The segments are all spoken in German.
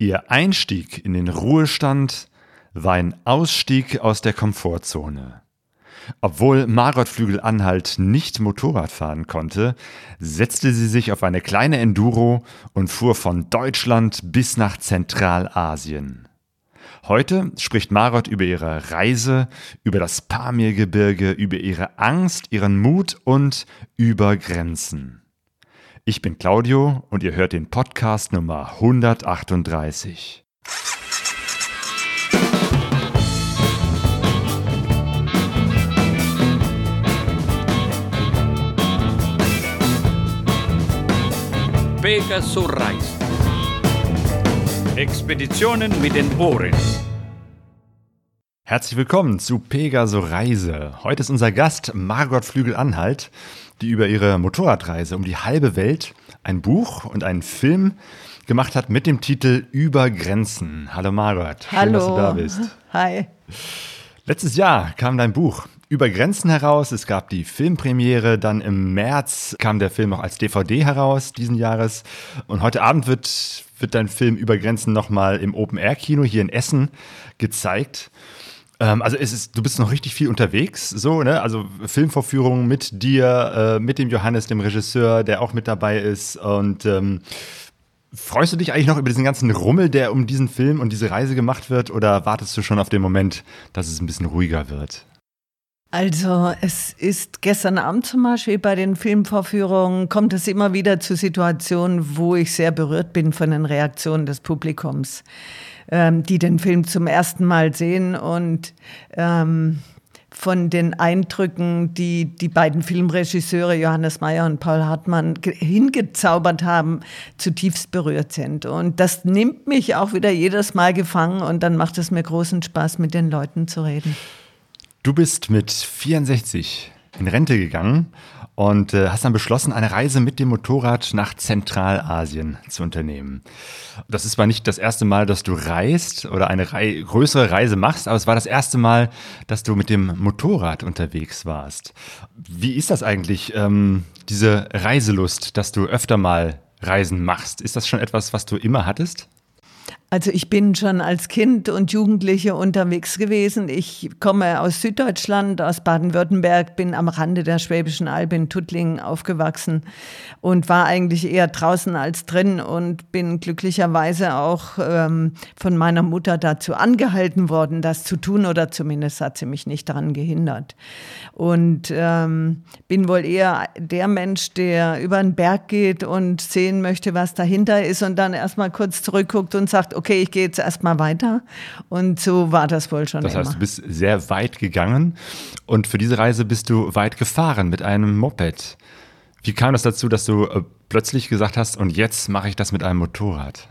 Ihr Einstieg in den Ruhestand war ein Ausstieg aus der Komfortzone. Obwohl Margot Flügel-Anhalt nicht Motorrad fahren konnte, setzte sie sich auf eine kleine Enduro und fuhr von Deutschland bis nach Zentralasien. Heute spricht Margot über ihre Reise, über das Pamirgebirge, über ihre Angst, ihren Mut und über Grenzen. Ich bin Claudio und ihr hört den Podcast Nummer 138. Pegasus Reise. Expeditionen mit den Ohren. Herzlich willkommen zu Pegaso Reise. Heute ist unser Gast Margot Flügel-Anhalt, die über ihre Motorradreise um die halbe Welt ein Buch und einen Film gemacht hat mit dem Titel Über Grenzen. Hallo Margot, schön, Hallo. dass du da bist. Hi. Letztes Jahr kam dein Buch über Grenzen heraus. Es gab die Filmpremiere, dann im März kam der Film auch als DVD heraus diesen Jahres. Und heute Abend wird, wird dein Film über Grenzen nochmal im Open-Air-Kino hier in Essen gezeigt. Ähm, also es ist, du bist noch richtig viel unterwegs, so, ne? Also Filmvorführungen mit dir, äh, mit dem Johannes, dem Regisseur, der auch mit dabei ist. Und ähm, Freust du dich eigentlich noch über diesen ganzen Rummel, der um diesen Film und diese Reise gemacht wird, oder wartest du schon auf den Moment, dass es ein bisschen ruhiger wird? Also es ist gestern Abend zum Beispiel bei den Filmvorführungen, kommt es immer wieder zu Situationen, wo ich sehr berührt bin von den Reaktionen des Publikums, ähm, die den Film zum ersten Mal sehen und ähm, von den Eindrücken, die die beiden Filmregisseure Johannes Meyer und Paul Hartmann hingezaubert haben, zutiefst berührt sind. Und das nimmt mich auch wieder jedes Mal gefangen und dann macht es mir großen Spaß, mit den Leuten zu reden. Du bist mit 64 in Rente gegangen und äh, hast dann beschlossen, eine Reise mit dem Motorrad nach Zentralasien zu unternehmen. Das ist zwar nicht das erste Mal, dass du reist oder eine Rei größere Reise machst, aber es war das erste Mal, dass du mit dem Motorrad unterwegs warst. Wie ist das eigentlich, ähm, diese Reiselust, dass du öfter mal Reisen machst? Ist das schon etwas, was du immer hattest? Also ich bin schon als Kind und Jugendliche unterwegs gewesen. Ich komme aus Süddeutschland, aus Baden-Württemberg, bin am Rande der Schwäbischen Alb in Tuttlingen aufgewachsen und war eigentlich eher draußen als drin und bin glücklicherweise auch ähm, von meiner Mutter dazu angehalten worden, das zu tun oder zumindest hat sie mich nicht daran gehindert. Und ähm, bin wohl eher der Mensch, der über den Berg geht und sehen möchte, was dahinter ist und dann erstmal kurz zurückguckt und sagt, okay, ich gehe jetzt erstmal weiter. Und so war das wohl schon. Das immer. heißt, du bist sehr weit gegangen und für diese Reise bist du weit gefahren mit einem Moped. Wie kam das dazu, dass du äh, plötzlich gesagt hast, und jetzt mache ich das mit einem Motorrad?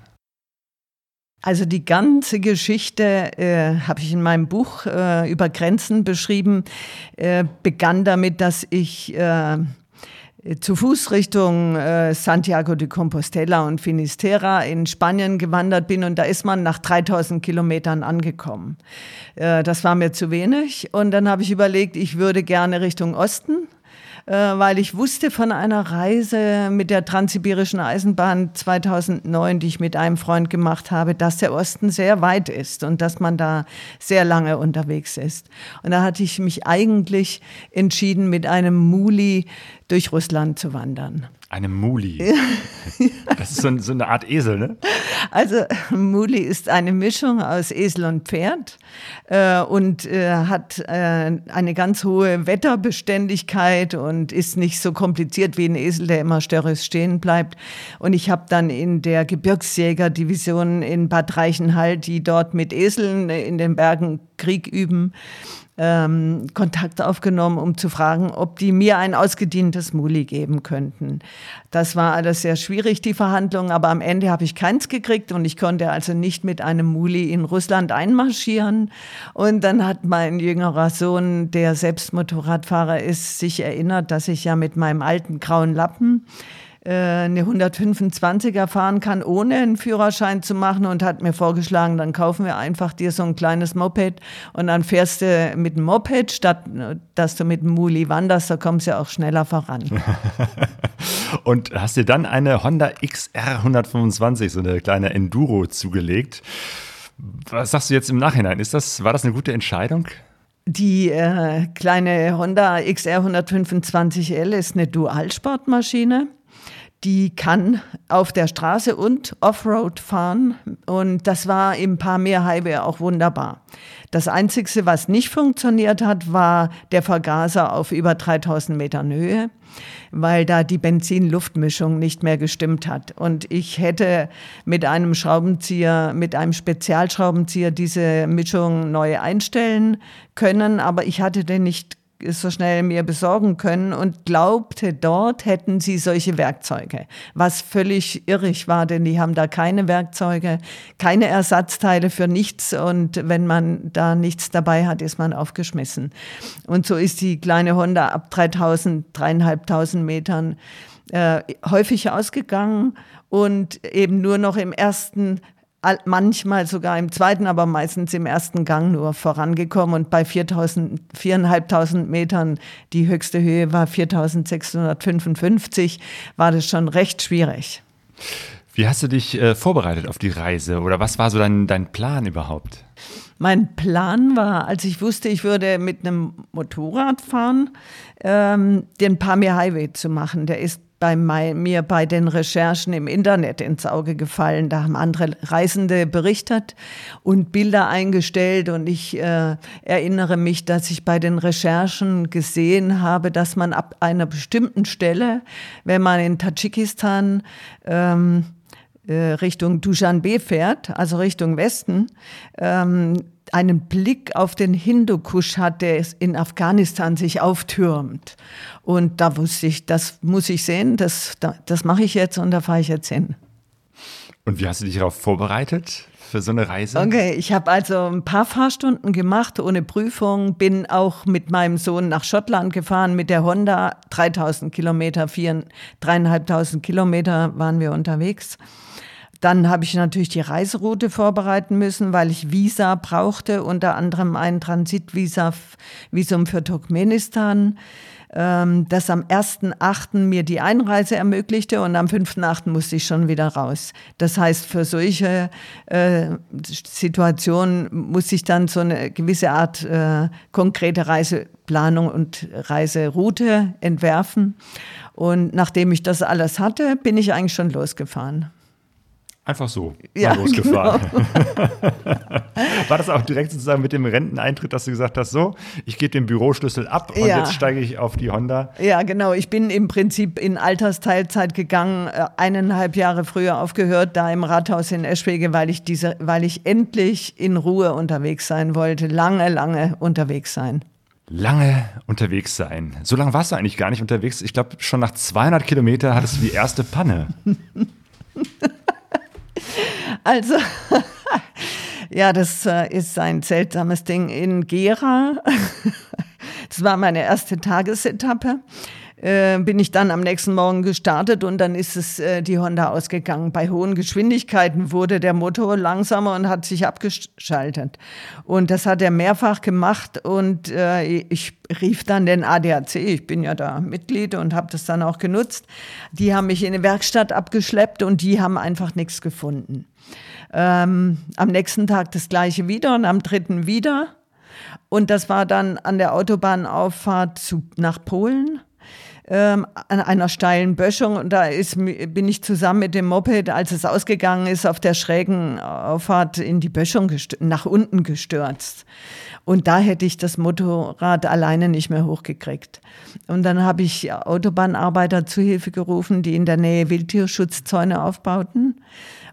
Also die ganze Geschichte äh, habe ich in meinem Buch äh, über Grenzen beschrieben, äh, begann damit, dass ich äh, zu Fuß Richtung äh, Santiago de Compostela und Finisterra in Spanien gewandert bin und da ist man nach 3000 Kilometern angekommen. Äh, das war mir zu wenig und dann habe ich überlegt, ich würde gerne Richtung Osten äh, weil ich wusste von einer Reise mit der Transsibirischen Eisenbahn 2009, die ich mit einem Freund gemacht habe, dass der Osten sehr weit ist und dass man da sehr lange unterwegs ist. Und da hatte ich mich eigentlich entschieden, mit einem Muli durch Russland zu wandern. Eine Muli. Das ist so, so, eine Art Esel, ne? Also Muli ist eine Mischung aus Esel und Pferd äh, und äh, hat äh, eine ganz hohe Wetterbeständigkeit und ist nicht so kompliziert wie ein Esel, der immer störrisch stehen bleibt. Und ich habe dann in der Gebirgsjägerdivision in Bad Reichenhall, die dort mit Eseln in den Bergen Krieg üben, ähm, Kontakt aufgenommen, um zu fragen, ob die mir ein ausgedientes Muli geben könnten. Das war alles sehr schwierig, die Verhandlungen, aber am Ende habe ich keins gekriegt und ich konnte also nicht mit einem Muli in Russland einmarschieren. Und dann hat mein jüngerer Sohn, der selbst Motorradfahrer ist, sich erinnert, dass ich ja mit meinem alten grauen Lappen eine 125er fahren kann, ohne einen Führerschein zu machen und hat mir vorgeschlagen, dann kaufen wir einfach dir so ein kleines Moped und dann fährst du mit dem Moped, statt dass du mit dem Muli wanderst, da kommst du ja auch schneller voran. und hast dir dann eine Honda XR 125, so eine kleine Enduro zugelegt. Was sagst du jetzt im Nachhinein? Ist das, war das eine gute Entscheidung? Die äh, kleine Honda XR 125L ist eine Dualsportmaschine die kann auf der Straße und Offroad fahren. Und das war im Pamir Highway auch wunderbar. Das Einzige, was nicht funktioniert hat, war der Vergaser auf über 3000 Metern Höhe, weil da die Benzin-Luftmischung nicht mehr gestimmt hat. Und ich hätte mit einem Schraubenzieher, mit einem Spezialschraubenzieher diese Mischung neu einstellen können, aber ich hatte den nicht so schnell mir besorgen können und glaubte, dort hätten sie solche Werkzeuge. Was völlig irrig war, denn die haben da keine Werkzeuge, keine Ersatzteile für nichts und wenn man da nichts dabei hat, ist man aufgeschmissen. Und so ist die kleine Honda ab 3000, dreieinhalbtausend Metern äh, häufig ausgegangen und eben nur noch im ersten manchmal sogar im zweiten, aber meistens im ersten Gang nur vorangekommen und bei 4.000, 4.500 Metern, die höchste Höhe war 4.655, war das schon recht schwierig. Wie hast du dich äh, vorbereitet auf die Reise oder was war so dein, dein Plan überhaupt? Mein Plan war, als ich wusste, ich würde mit einem Motorrad fahren, ähm, den Pamir Highway zu machen. Der ist bei mir bei den Recherchen im Internet ins Auge gefallen. Da haben andere Reisende berichtet und Bilder eingestellt. Und ich äh, erinnere mich, dass ich bei den Recherchen gesehen habe, dass man ab einer bestimmten Stelle, wenn man in Tadschikistan ähm, äh, Richtung Dushanbe fährt, also Richtung Westen, ähm, einen Blick auf den Hindukusch hat, der in Afghanistan sich auftürmt. Und da wusste ich, das muss ich sehen, das, das mache ich jetzt und da fahre ich jetzt hin. Und wie hast du dich darauf vorbereitet für so eine Reise? Okay, ich habe also ein paar Fahrstunden gemacht ohne Prüfung, bin auch mit meinem Sohn nach Schottland gefahren mit der Honda, 3000 Kilometer, 4.500 Kilometer waren wir unterwegs. Dann habe ich natürlich die Reiseroute vorbereiten müssen, weil ich Visa brauchte, unter anderem ein Transitvisa-Visum für Turkmenistan, ähm, das am 1.8. mir die Einreise ermöglichte und am 5.8. musste ich schon wieder raus. Das heißt, für solche äh, Situationen muss ich dann so eine gewisse Art äh, konkrete Reiseplanung und Reiseroute entwerfen. Und nachdem ich das alles hatte, bin ich eigentlich schon losgefahren. Einfach so ja, losgefahren. Genau. War das auch direkt sozusagen mit dem Renteneintritt, dass du gesagt hast, so, ich gebe den Büroschlüssel ab und ja. jetzt steige ich auf die Honda? Ja, genau. Ich bin im Prinzip in Altersteilzeit gegangen, äh, eineinhalb Jahre früher aufgehört, da im Rathaus in Eschwege, weil ich diese, weil ich endlich in Ruhe unterwegs sein wollte, lange, lange unterwegs sein lange unterwegs sein. So lange warst du eigentlich gar nicht unterwegs. Ich glaube, schon nach 200 Kilometern hattest du die erste Panne. Also, ja, das äh, ist ein seltsames Ding in Gera. Das war meine erste Tagesetappe. Äh, bin ich dann am nächsten Morgen gestartet und dann ist es äh, die Honda ausgegangen. Bei hohen Geschwindigkeiten wurde der Motor langsamer und hat sich abgeschaltet. Und das hat er mehrfach gemacht und äh, ich rief dann den ADAC, ich bin ja da Mitglied und habe das dann auch genutzt. Die haben mich in eine Werkstatt abgeschleppt und die haben einfach nichts gefunden. Ähm, am nächsten Tag das gleiche wieder und am dritten wieder. Und das war dann an der Autobahnauffahrt zu, nach Polen ähm, an einer steilen Böschung und da ist, bin ich zusammen mit dem Moped, als es ausgegangen ist, auf der schrägen Auffahrt in die Böschung nach unten gestürzt. Und da hätte ich das Motorrad alleine nicht mehr hochgekriegt. Und dann habe ich Autobahnarbeiter zu Hilfe gerufen, die in der Nähe Wildtierschutzzäune aufbauten.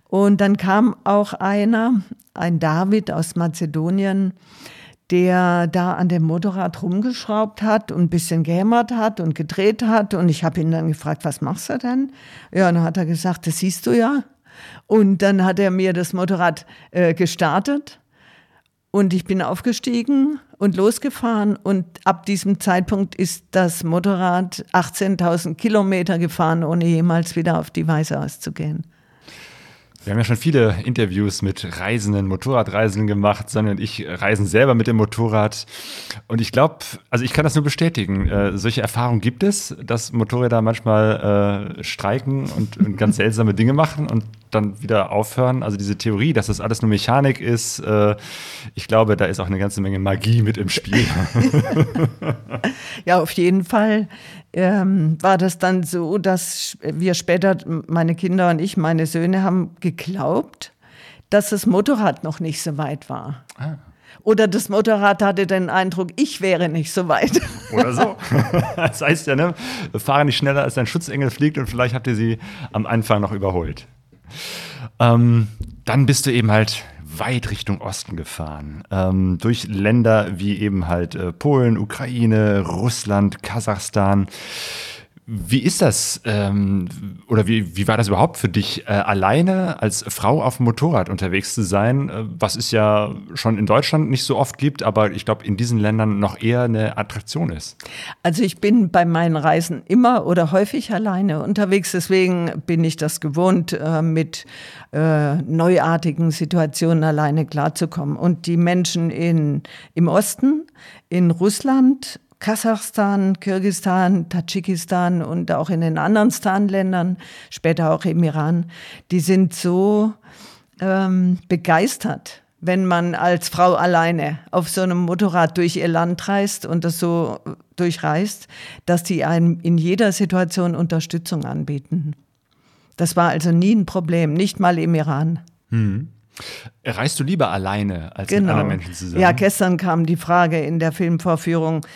Und dann kam auch einer, ein David aus Mazedonien, der da an dem Motorrad rumgeschraubt hat und ein bisschen gehämmert hat und gedreht hat. Und ich habe ihn dann gefragt, was machst du denn? Ja, und dann hat er gesagt, das siehst du ja. Und dann hat er mir das Motorrad äh, gestartet und ich bin aufgestiegen und losgefahren. Und ab diesem Zeitpunkt ist das Motorrad 18.000 Kilometer gefahren, ohne jemals wieder auf die Weise auszugehen. Wir haben ja schon viele Interviews mit Reisenden, Motorradreisenden gemacht. sondern ich reisen selber mit dem Motorrad. Und ich glaube, also ich kann das nur bestätigen. Äh, solche Erfahrungen gibt es, dass Motorräder manchmal äh, streiken und, und, ganz seltsame Dinge machen und dann wieder aufhören. Also diese Theorie, dass das alles nur Mechanik ist, äh, ich glaube, da ist auch eine ganze Menge Magie mit im Spiel. ja, auf jeden Fall ähm, war das dann so, dass wir später, meine Kinder und ich, meine Söhne, haben geglaubt, dass das Motorrad noch nicht so weit war. Ah. Oder das Motorrad hatte den Eindruck, ich wäre nicht so weit. Oder so. Das heißt ja, ne, fahre nicht schneller, als dein Schutzengel fliegt und vielleicht habt ihr sie am Anfang noch überholt. Ähm, dann bist du eben halt weit Richtung Osten gefahren. Ähm, durch Länder wie eben halt äh, Polen, Ukraine, Russland, Kasachstan. Wie ist das ähm, oder wie, wie war das überhaupt für dich, äh, alleine als Frau auf dem Motorrad unterwegs zu sein, äh, was es ja schon in Deutschland nicht so oft gibt, aber ich glaube in diesen Ländern noch eher eine Attraktion ist? Also ich bin bei meinen Reisen immer oder häufig alleine unterwegs, deswegen bin ich das gewohnt, äh, mit äh, neuartigen Situationen alleine klarzukommen. Und die Menschen in, im Osten, in Russland, Kasachstan, Kirgistan, Tadschikistan und auch in den anderen Stan-Ländern, später auch im Iran, die sind so ähm, begeistert, wenn man als Frau alleine auf so einem Motorrad durch ihr Land reist und das so durchreist, dass die einem in jeder Situation Unterstützung anbieten. Das war also nie ein Problem, nicht mal im Iran. Hm. Reist du lieber alleine als genau. mit anderen Menschen zusammen? Ja, gestern kam die Frage in der Filmvorführung,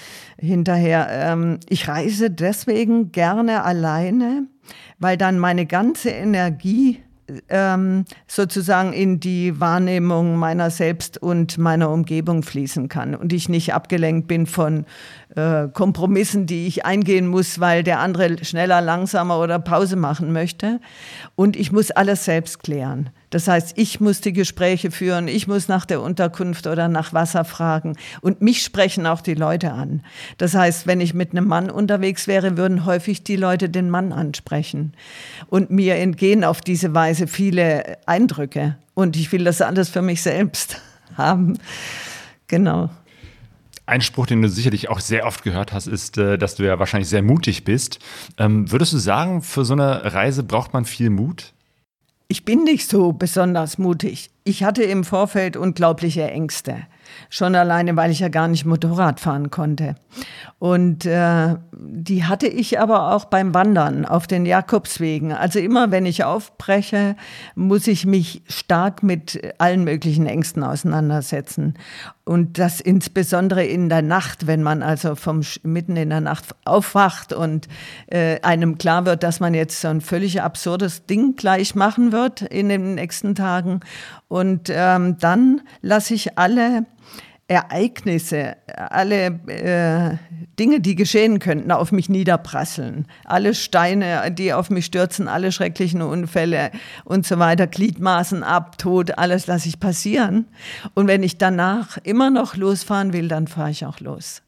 hinterher. Ähm, ich reise deswegen gerne alleine, weil dann meine ganze Energie ähm, sozusagen in die Wahrnehmung meiner selbst und meiner Umgebung fließen kann und ich nicht abgelenkt bin von äh, Kompromissen, die ich eingehen muss, weil der andere schneller, langsamer oder Pause machen möchte. Und ich muss alles selbst klären. Das heißt, ich muss die Gespräche führen, ich muss nach der Unterkunft oder nach Wasser fragen und mich sprechen auch die Leute an. Das heißt, wenn ich mit einem Mann unterwegs wäre, würden häufig die Leute den Mann ansprechen. Und mir entgehen auf diese Weise viele Eindrücke. Und ich will das alles für mich selbst haben. Genau. Ein Spruch, den du sicherlich auch sehr oft gehört hast, ist, äh, dass du ja wahrscheinlich sehr mutig bist. Ähm, würdest du sagen, für so eine Reise braucht man viel Mut? Ich bin nicht so besonders mutig. Ich hatte im Vorfeld unglaubliche Ängste. Schon alleine, weil ich ja gar nicht Motorrad fahren konnte. Und äh, die hatte ich aber auch beim Wandern auf den Jakobswegen. Also immer, wenn ich aufbreche, muss ich mich stark mit allen möglichen Ängsten auseinandersetzen. Und das insbesondere in der Nacht, wenn man also vom mitten in der Nacht aufwacht und äh, einem klar wird, dass man jetzt so ein völlig absurdes Ding gleich machen wird in den nächsten Tagen. Und ähm, dann lasse ich alle Ereignisse, alle äh, Dinge, die geschehen könnten, auf mich niederprasseln. Alle Steine, die auf mich stürzen, alle schrecklichen Unfälle und so weiter, Gliedmaßen ab, Tod, alles lasse ich passieren. Und wenn ich danach immer noch losfahren will, dann fahre ich auch los.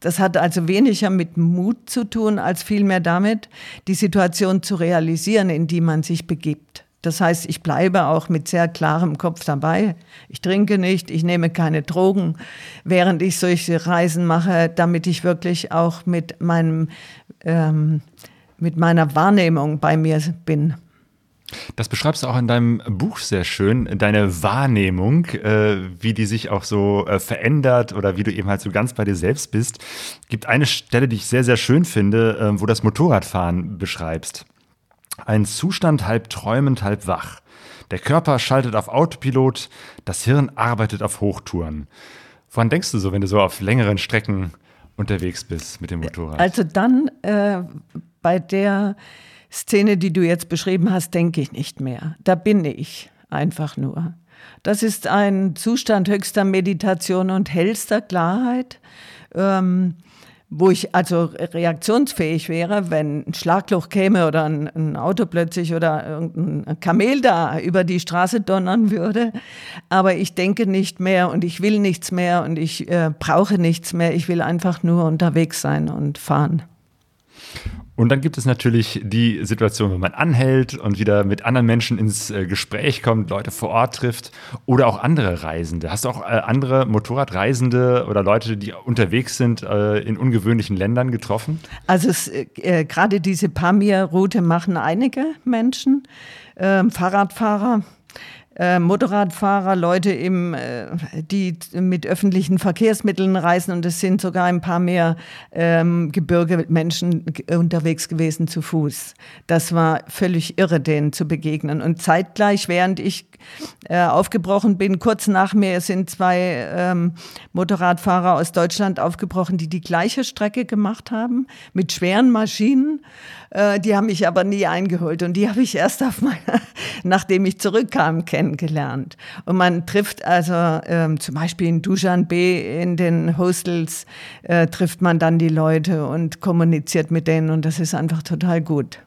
Das hat also weniger mit Mut zu tun, als vielmehr damit, die Situation zu realisieren, in die man sich begibt. Das heißt, ich bleibe auch mit sehr klarem Kopf dabei. Ich trinke nicht, ich nehme keine Drogen, während ich solche Reisen mache, damit ich wirklich auch mit meinem, ähm, mit meiner Wahrnehmung bei mir bin. Das beschreibst du auch in deinem Buch sehr schön, deine Wahrnehmung, äh, wie die sich auch so äh, verändert oder wie du eben halt so ganz bei dir selbst bist. Gibt eine Stelle, die ich sehr, sehr schön finde, äh, wo das Motorradfahren beschreibst. Ein Zustand halb träumend, halb wach. Der Körper schaltet auf Autopilot, das Hirn arbeitet auf Hochtouren. Woran denkst du so, wenn du so auf längeren Strecken unterwegs bist mit dem Motorrad? Also dann äh, bei der Szene, die du jetzt beschrieben hast, denke ich nicht mehr. Da bin ich einfach nur. Das ist ein Zustand höchster Meditation und hellster Klarheit. Ähm, wo ich also reaktionsfähig wäre, wenn ein Schlagloch käme oder ein, ein, Auto plötzlich oder irgendein Kamel da über die Straße donnern würde. Aber ich denke nicht mehr und ich will nichts mehr und ich äh, brauche nichts mehr. Ich will einfach nur unterwegs sein und fahren. Und dann gibt es natürlich die Situation, wenn man anhält und wieder mit anderen Menschen ins äh, Gespräch kommt, Leute vor Ort trifft oder auch andere Reisende. Hast du auch äh, andere Motorradreisende oder Leute, die unterwegs sind, äh, in ungewöhnlichen Ländern getroffen? Also äh, gerade diese Pamir-Route machen einige Menschen, ähm, Fahrradfahrer äh, Motorradfahrer, Leute, im, äh, die mit öffentlichen Verkehrsmitteln reisen und es sind sogar ein paar mehr ähm, Gebirge Menschen unterwegs gewesen zu Fuß. Das war völlig irre, denen zu begegnen. Und zeitgleich, während ich äh, aufgebrochen bin, kurz nach mir sind zwei ähm, Motorradfahrer aus Deutschland aufgebrochen, die die gleiche Strecke gemacht haben mit schweren Maschinen. Äh, die haben mich aber nie eingeholt und die habe ich erst auf meiner, nachdem ich zurückkam, kennengelernt. Und man trifft also ähm, zum Beispiel in Dushanbe in den Hostels äh, trifft man dann die Leute und kommuniziert mit denen und das ist einfach total gut.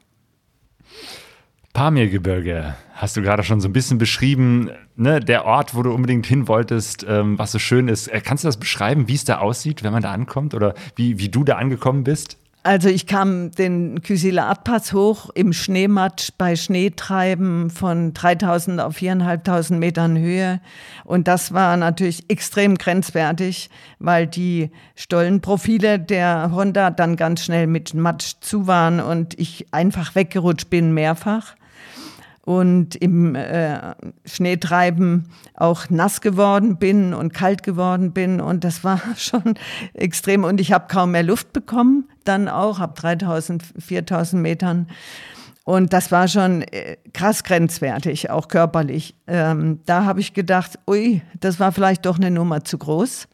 Pamirgebirge hast du gerade schon so ein bisschen beschrieben, ne, der Ort, wo du unbedingt hin wolltest, ähm, was so schön ist. Äh, kannst du das beschreiben, wie es da aussieht, wenn man da ankommt oder wie, wie du da angekommen bist? Also ich kam den Kysila Pass hoch im Schneematsch bei Schneetreiben von 3000 auf 4500 Metern Höhe. Und das war natürlich extrem grenzwertig, weil die Stollenprofile der Honda dann ganz schnell mit Matsch zu waren und ich einfach weggerutscht bin mehrfach und im äh, Schneetreiben auch nass geworden bin und kalt geworden bin und das war schon extrem und ich habe kaum mehr Luft bekommen, dann auch ab 3000, 4000 Metern und das war schon äh, krass grenzwertig, auch körperlich. Ähm, da habe ich gedacht, ui, das war vielleicht doch eine Nummer zu groß.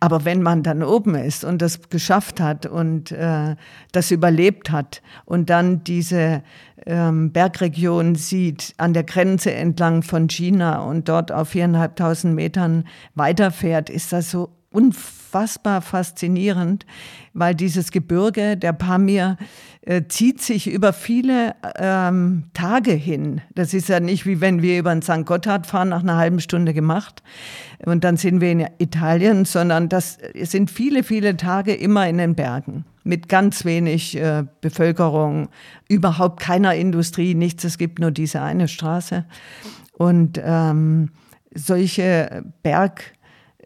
Aber wenn man dann oben ist und das geschafft hat und äh, das überlebt hat und dann diese ähm, Bergregion sieht, an der Grenze entlang von China und dort auf viereinhalbtausend Metern weiterfährt, ist das so unfassbar faszinierend, weil dieses Gebirge, der Pamir, äh, zieht sich über viele ähm, Tage hin. Das ist ja nicht wie wenn wir über den St. Gotthard fahren, nach einer halben Stunde gemacht und dann sind wir in Italien, sondern das sind viele, viele Tage immer in den Bergen mit ganz wenig äh, Bevölkerung, überhaupt keiner Industrie, nichts. Es gibt nur diese eine Straße. Und ähm, solche Berg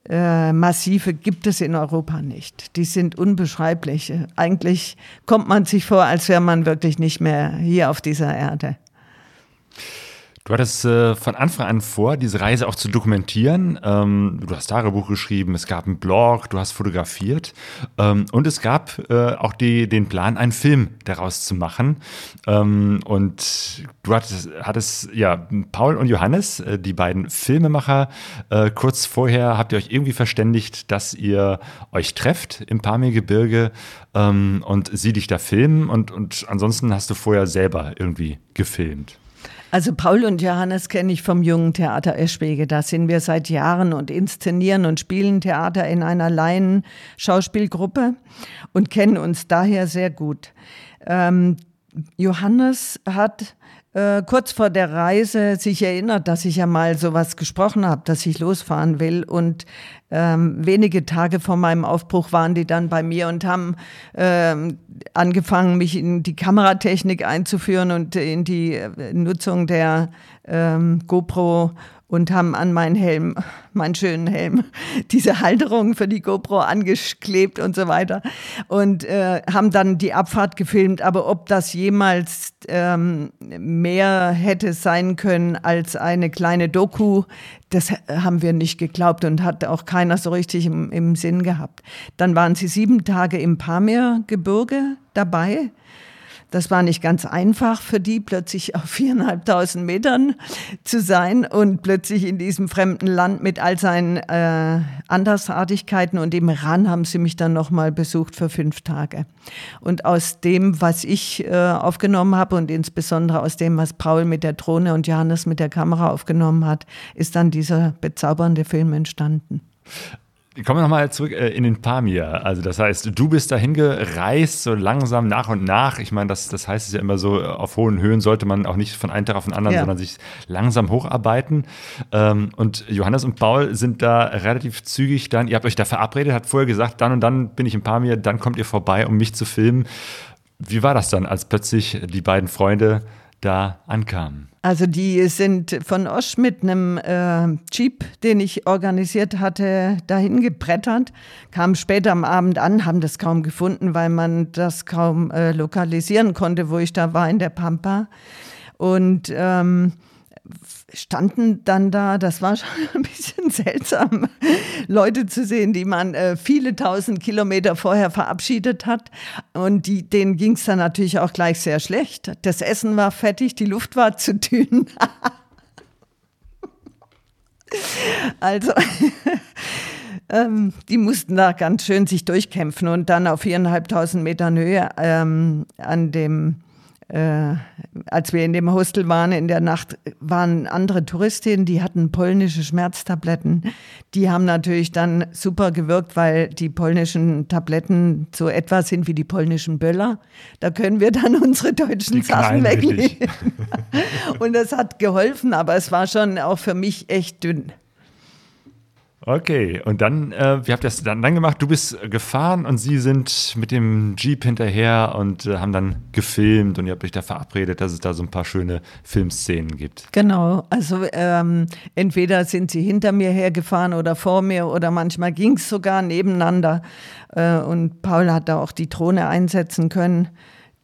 äh, Massive gibt es in Europa nicht. Die sind unbeschreiblich. Eigentlich kommt man sich vor, als wäre man wirklich nicht mehr hier auf dieser Erde. Du hattest äh, von Anfang an vor, diese Reise auch zu dokumentieren. Ähm, du hast Tagebuch geschrieben, es gab einen Blog, du hast fotografiert ähm, und es gab äh, auch die, den Plan, einen Film daraus zu machen. Ähm, und du hattest, hattest, ja, Paul und Johannes, äh, die beiden Filmemacher, äh, kurz vorher habt ihr euch irgendwie verständigt, dass ihr euch trefft im Pamirgebirge ähm, und sie dich da filmen und, und ansonsten hast du vorher selber irgendwie gefilmt. Also Paul und Johannes kenne ich vom Jungen Theater Eschwege. Da sind wir seit Jahren und inszenieren und spielen Theater in einer Laien-Schauspielgruppe und kennen uns daher sehr gut. Ähm, Johannes hat äh, kurz vor der Reise sich erinnert, dass ich ja mal sowas gesprochen habe, dass ich losfahren will. Und ähm, wenige Tage vor meinem Aufbruch waren die dann bei mir und haben ähm, angefangen, mich in die Kameratechnik einzuführen und in die äh, Nutzung der ähm, GoPro und haben an meinen Helm, meinen schönen Helm, diese Halterung für die GoPro angeklebt und so weiter und äh, haben dann die Abfahrt gefilmt. Aber ob das jemals ähm, mehr hätte sein können als eine kleine Doku, das haben wir nicht geglaubt und hat auch keiner so richtig im, im Sinn gehabt. Dann waren sie sieben Tage im Pamir-Gebirge dabei das war nicht ganz einfach für die, plötzlich auf viereinhalbtausend Metern zu sein und plötzlich in diesem fremden Land mit all seinen äh, Andersartigkeiten. Und im Iran haben sie mich dann nochmal besucht für fünf Tage. Und aus dem, was ich äh, aufgenommen habe und insbesondere aus dem, was Paul mit der Drohne und Johannes mit der Kamera aufgenommen hat, ist dann dieser bezaubernde Film entstanden. Kommen wir nochmal zurück äh, in den Pamir. Also das heißt, du bist dahin gereist, so langsam nach und nach. Ich meine, das, das heißt es ja immer so, auf hohen Höhen sollte man auch nicht von einem Tag auf den anderen, ja. sondern sich langsam hocharbeiten. Ähm, und Johannes und Paul sind da relativ zügig dann, ihr habt euch da verabredet, hat vorher gesagt, dann und dann bin ich in Pamir, dann kommt ihr vorbei, um mich zu filmen. Wie war das dann, als plötzlich die beiden Freunde da ankamen? Also die sind von Osch mit einem äh, Jeep, den ich organisiert hatte, dahin gebrettert, kamen später am Abend an, haben das kaum gefunden, weil man das kaum äh, lokalisieren konnte, wo ich da war in der Pampa. Und ähm, standen dann da, das war schon ein bisschen seltsam, Leute zu sehen, die man äh, viele tausend Kilometer vorher verabschiedet hat. Und die, denen ging es dann natürlich auch gleich sehr schlecht. Das Essen war fettig, die Luft war zu dünn. also. ähm, die mussten da ganz schön sich durchkämpfen und dann auf viereinhalbtausend Metern Höhe ähm, an dem äh, als wir in dem Hostel waren in der Nacht, waren andere Touristinnen, die hatten polnische Schmerztabletten. Die haben natürlich dann super gewirkt, weil die polnischen Tabletten so etwas sind wie die polnischen Böller. Da können wir dann unsere deutschen die Sachen wegnehmen. Und das hat geholfen, aber es war schon auch für mich echt dünn. Okay, und dann, äh, wie habt ihr das dann, dann gemacht? Du bist gefahren und sie sind mit dem Jeep hinterher und äh, haben dann gefilmt und ihr habt euch da verabredet, dass es da so ein paar schöne Filmszenen gibt. Genau, also ähm, entweder sind sie hinter mir hergefahren oder vor mir oder manchmal ging es sogar nebeneinander äh, und Paul hat da auch die Drohne einsetzen können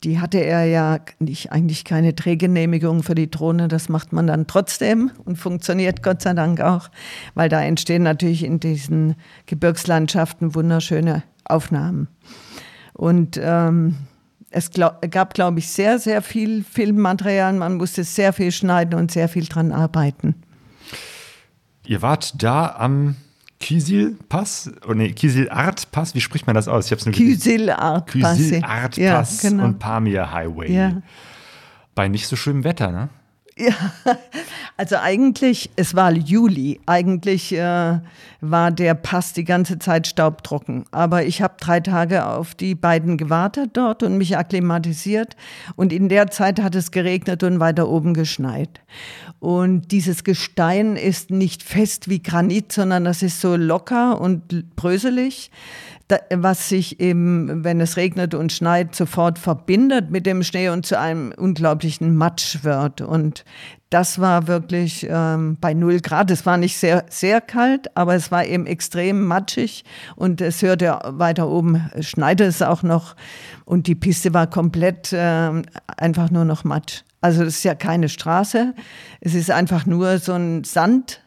die hatte er ja nicht, eigentlich keine Drehgenehmigung für die Drohne. Das macht man dann trotzdem und funktioniert Gott sei Dank auch, weil da entstehen natürlich in diesen Gebirgslandschaften wunderschöne Aufnahmen. Und ähm, es glaub, gab, glaube ich, sehr, sehr viel Filmmaterial. Man musste sehr viel schneiden und sehr viel dran arbeiten. Ihr wart da am Kysil-Pass, oh nee, Kysil-Art-Pass, wie spricht man das aus? Ich hab's nur Kysil-Art-Pass. Kysil-Art-Pass ja, genau. und Pamir-Highway. Ja. Bei nicht so schönem Wetter, ne? Ja, also eigentlich, es war Juli, eigentlich äh, war der Pass die ganze Zeit staubtrocken. Aber ich habe drei Tage auf die beiden gewartet dort und mich akklimatisiert. Und in der Zeit hat es geregnet und weiter oben geschneit. Und dieses Gestein ist nicht fest wie Granit, sondern das ist so locker und bröselig was sich eben, wenn es regnet und schneit, sofort verbindet mit dem Schnee und zu einem unglaublichen Matsch wird. Und das war wirklich ähm, bei null Grad. Es war nicht sehr, sehr kalt, aber es war eben extrem matschig und es hörte weiter oben, schneite es auch noch und die Piste war komplett äh, einfach nur noch Matsch. Also es ist ja keine Straße, es ist einfach nur so ein Sand,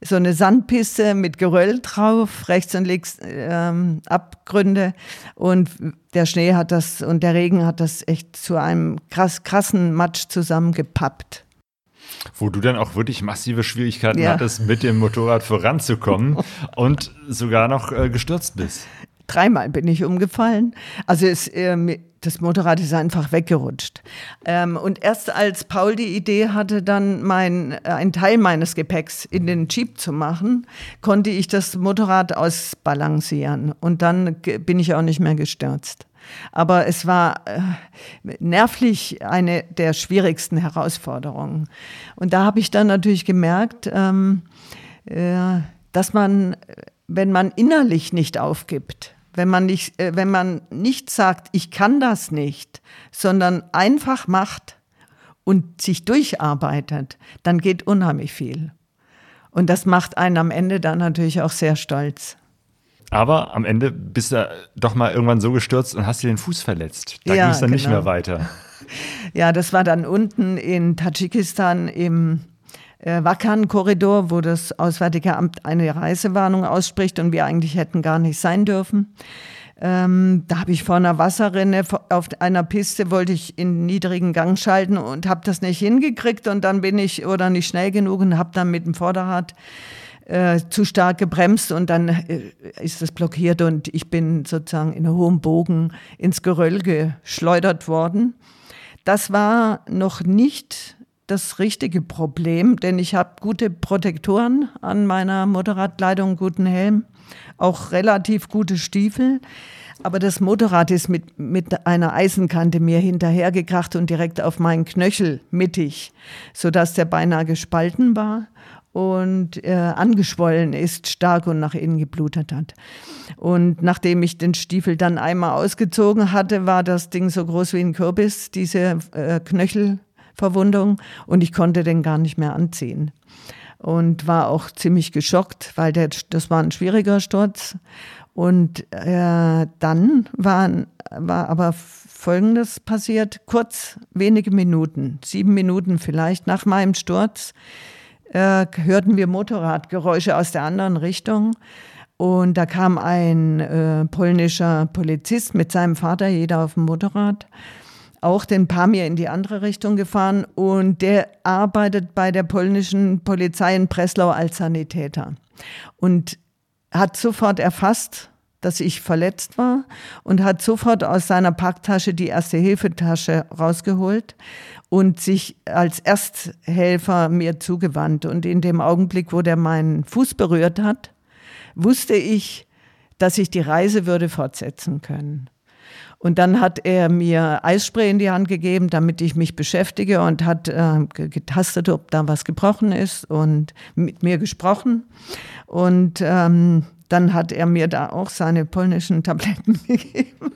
so eine Sandpiste mit Geröll drauf, rechts und links ähm, Abgründe. Und der Schnee hat das und der Regen hat das echt zu einem krass, krassen Matsch zusammengepappt. Wo du dann auch wirklich massive Schwierigkeiten ja. hattest, mit dem Motorrad voranzukommen und sogar noch äh, gestürzt bist. Dreimal bin ich umgefallen. Also es, äh, das Motorrad ist einfach weggerutscht. Ähm, und erst als Paul die Idee hatte, dann mein, äh, einen Teil meines Gepäcks in den Jeep zu machen, konnte ich das Motorrad ausbalancieren. Und dann bin ich auch nicht mehr gestürzt. Aber es war äh, nervlich eine der schwierigsten Herausforderungen. Und da habe ich dann natürlich gemerkt, ähm, äh, dass man, wenn man innerlich nicht aufgibt, wenn man nicht, äh, wenn man nicht sagt, ich kann das nicht, sondern einfach macht und sich durcharbeitet, dann geht unheimlich viel. Und das macht einen am Ende dann natürlich auch sehr stolz. Aber am Ende bist du doch mal irgendwann so gestürzt und hast dir den Fuß verletzt. Da ja, ging es dann genau. nicht mehr weiter. Ja, das war dann unten in Tadschikistan im äh, Wakan-Korridor, wo das Auswärtige Amt eine Reisewarnung ausspricht und wir eigentlich hätten gar nicht sein dürfen. Ähm, da habe ich vor einer Wasserrinne auf einer Piste wollte ich in niedrigen Gang schalten und habe das nicht hingekriegt und dann bin ich oder nicht schnell genug und habe dann mit dem Vorderrad äh, zu stark gebremst und dann äh, ist es blockiert und ich bin sozusagen in hohem Bogen ins Geröll geschleudert worden. Das war noch nicht das richtige Problem, denn ich habe gute Protektoren an meiner Motorradkleidung, guten Helm, auch relativ gute Stiefel. Aber das Motorrad ist mit, mit einer Eisenkante mir hinterhergekracht und direkt auf meinen Knöchel mittig, sodass der beinahe gespalten war. und äh, angeschwollen ist, stark und nach innen geblutet hat. Und nachdem ich den Stiefel dann einmal ausgezogen hatte, war das Ding so groß wie ein Kürbis, diese äh, Knöchelverwundung, und ich konnte den gar nicht mehr anziehen. Und war auch ziemlich geschockt, weil der, das war ein schwieriger Sturz. Und äh, dann war, war aber Folgendes passiert, kurz, wenige Minuten, sieben Minuten vielleicht nach meinem Sturz, äh, hörten wir Motorradgeräusche aus der anderen Richtung. Und da kam ein äh, polnischer Polizist mit seinem Vater, jeder auf dem Motorrad, auch den Pamir in die andere Richtung gefahren. Und der arbeitet bei der polnischen Polizei in Breslau als Sanitäter. Und hat sofort erfasst, dass ich verletzt war und hat sofort aus seiner Packtasche die Erste-Hilfe-Tasche rausgeholt und sich als Ersthelfer mir zugewandt. Und in dem Augenblick, wo der meinen Fuß berührt hat, wusste ich, dass ich die Reise würde fortsetzen können. Und dann hat er mir Eisspray in die Hand gegeben, damit ich mich beschäftige und hat äh, getastet, ob da was gebrochen ist und mit mir gesprochen. Und ähm, dann hat er mir da auch seine polnischen Tabletten gegeben.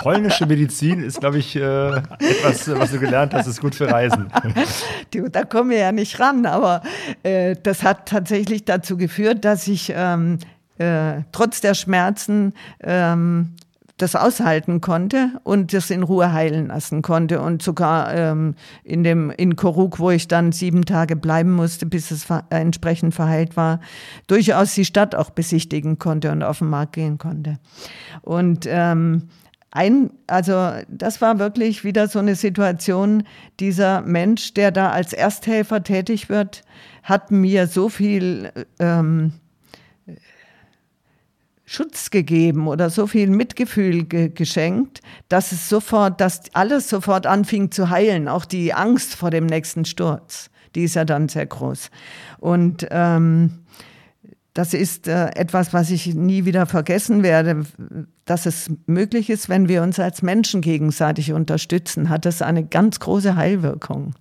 Polnische Medizin ist, glaube ich, äh, etwas, was du gelernt hast, ist gut für Reisen. Du, da kommen wir ja nicht ran, aber äh, das hat tatsächlich dazu geführt, dass ich ähm, äh, trotz der Schmerzen ähm, das aushalten konnte und das in Ruhe heilen lassen konnte. Und sogar ähm, in, dem, in Koruk, wo ich dann sieben Tage bleiben musste, bis es ver entsprechend verheilt war, durchaus die Stadt auch besichtigen konnte und auf den Markt gehen konnte. Und ähm, ein, also das war wirklich wieder so eine Situation, dieser Mensch, der da als Ersthelfer tätig wird, hat mir so viel ähm, Schutz gegeben oder so viel Mitgefühl ge geschenkt, dass es sofort, dass alles sofort anfing zu heilen, auch die Angst vor dem nächsten Sturz, die ist ja dann sehr groß. Und ähm, das ist äh, etwas, was ich nie wieder vergessen werde, dass es möglich ist, wenn wir uns als Menschen gegenseitig unterstützen, hat das eine ganz große Heilwirkung.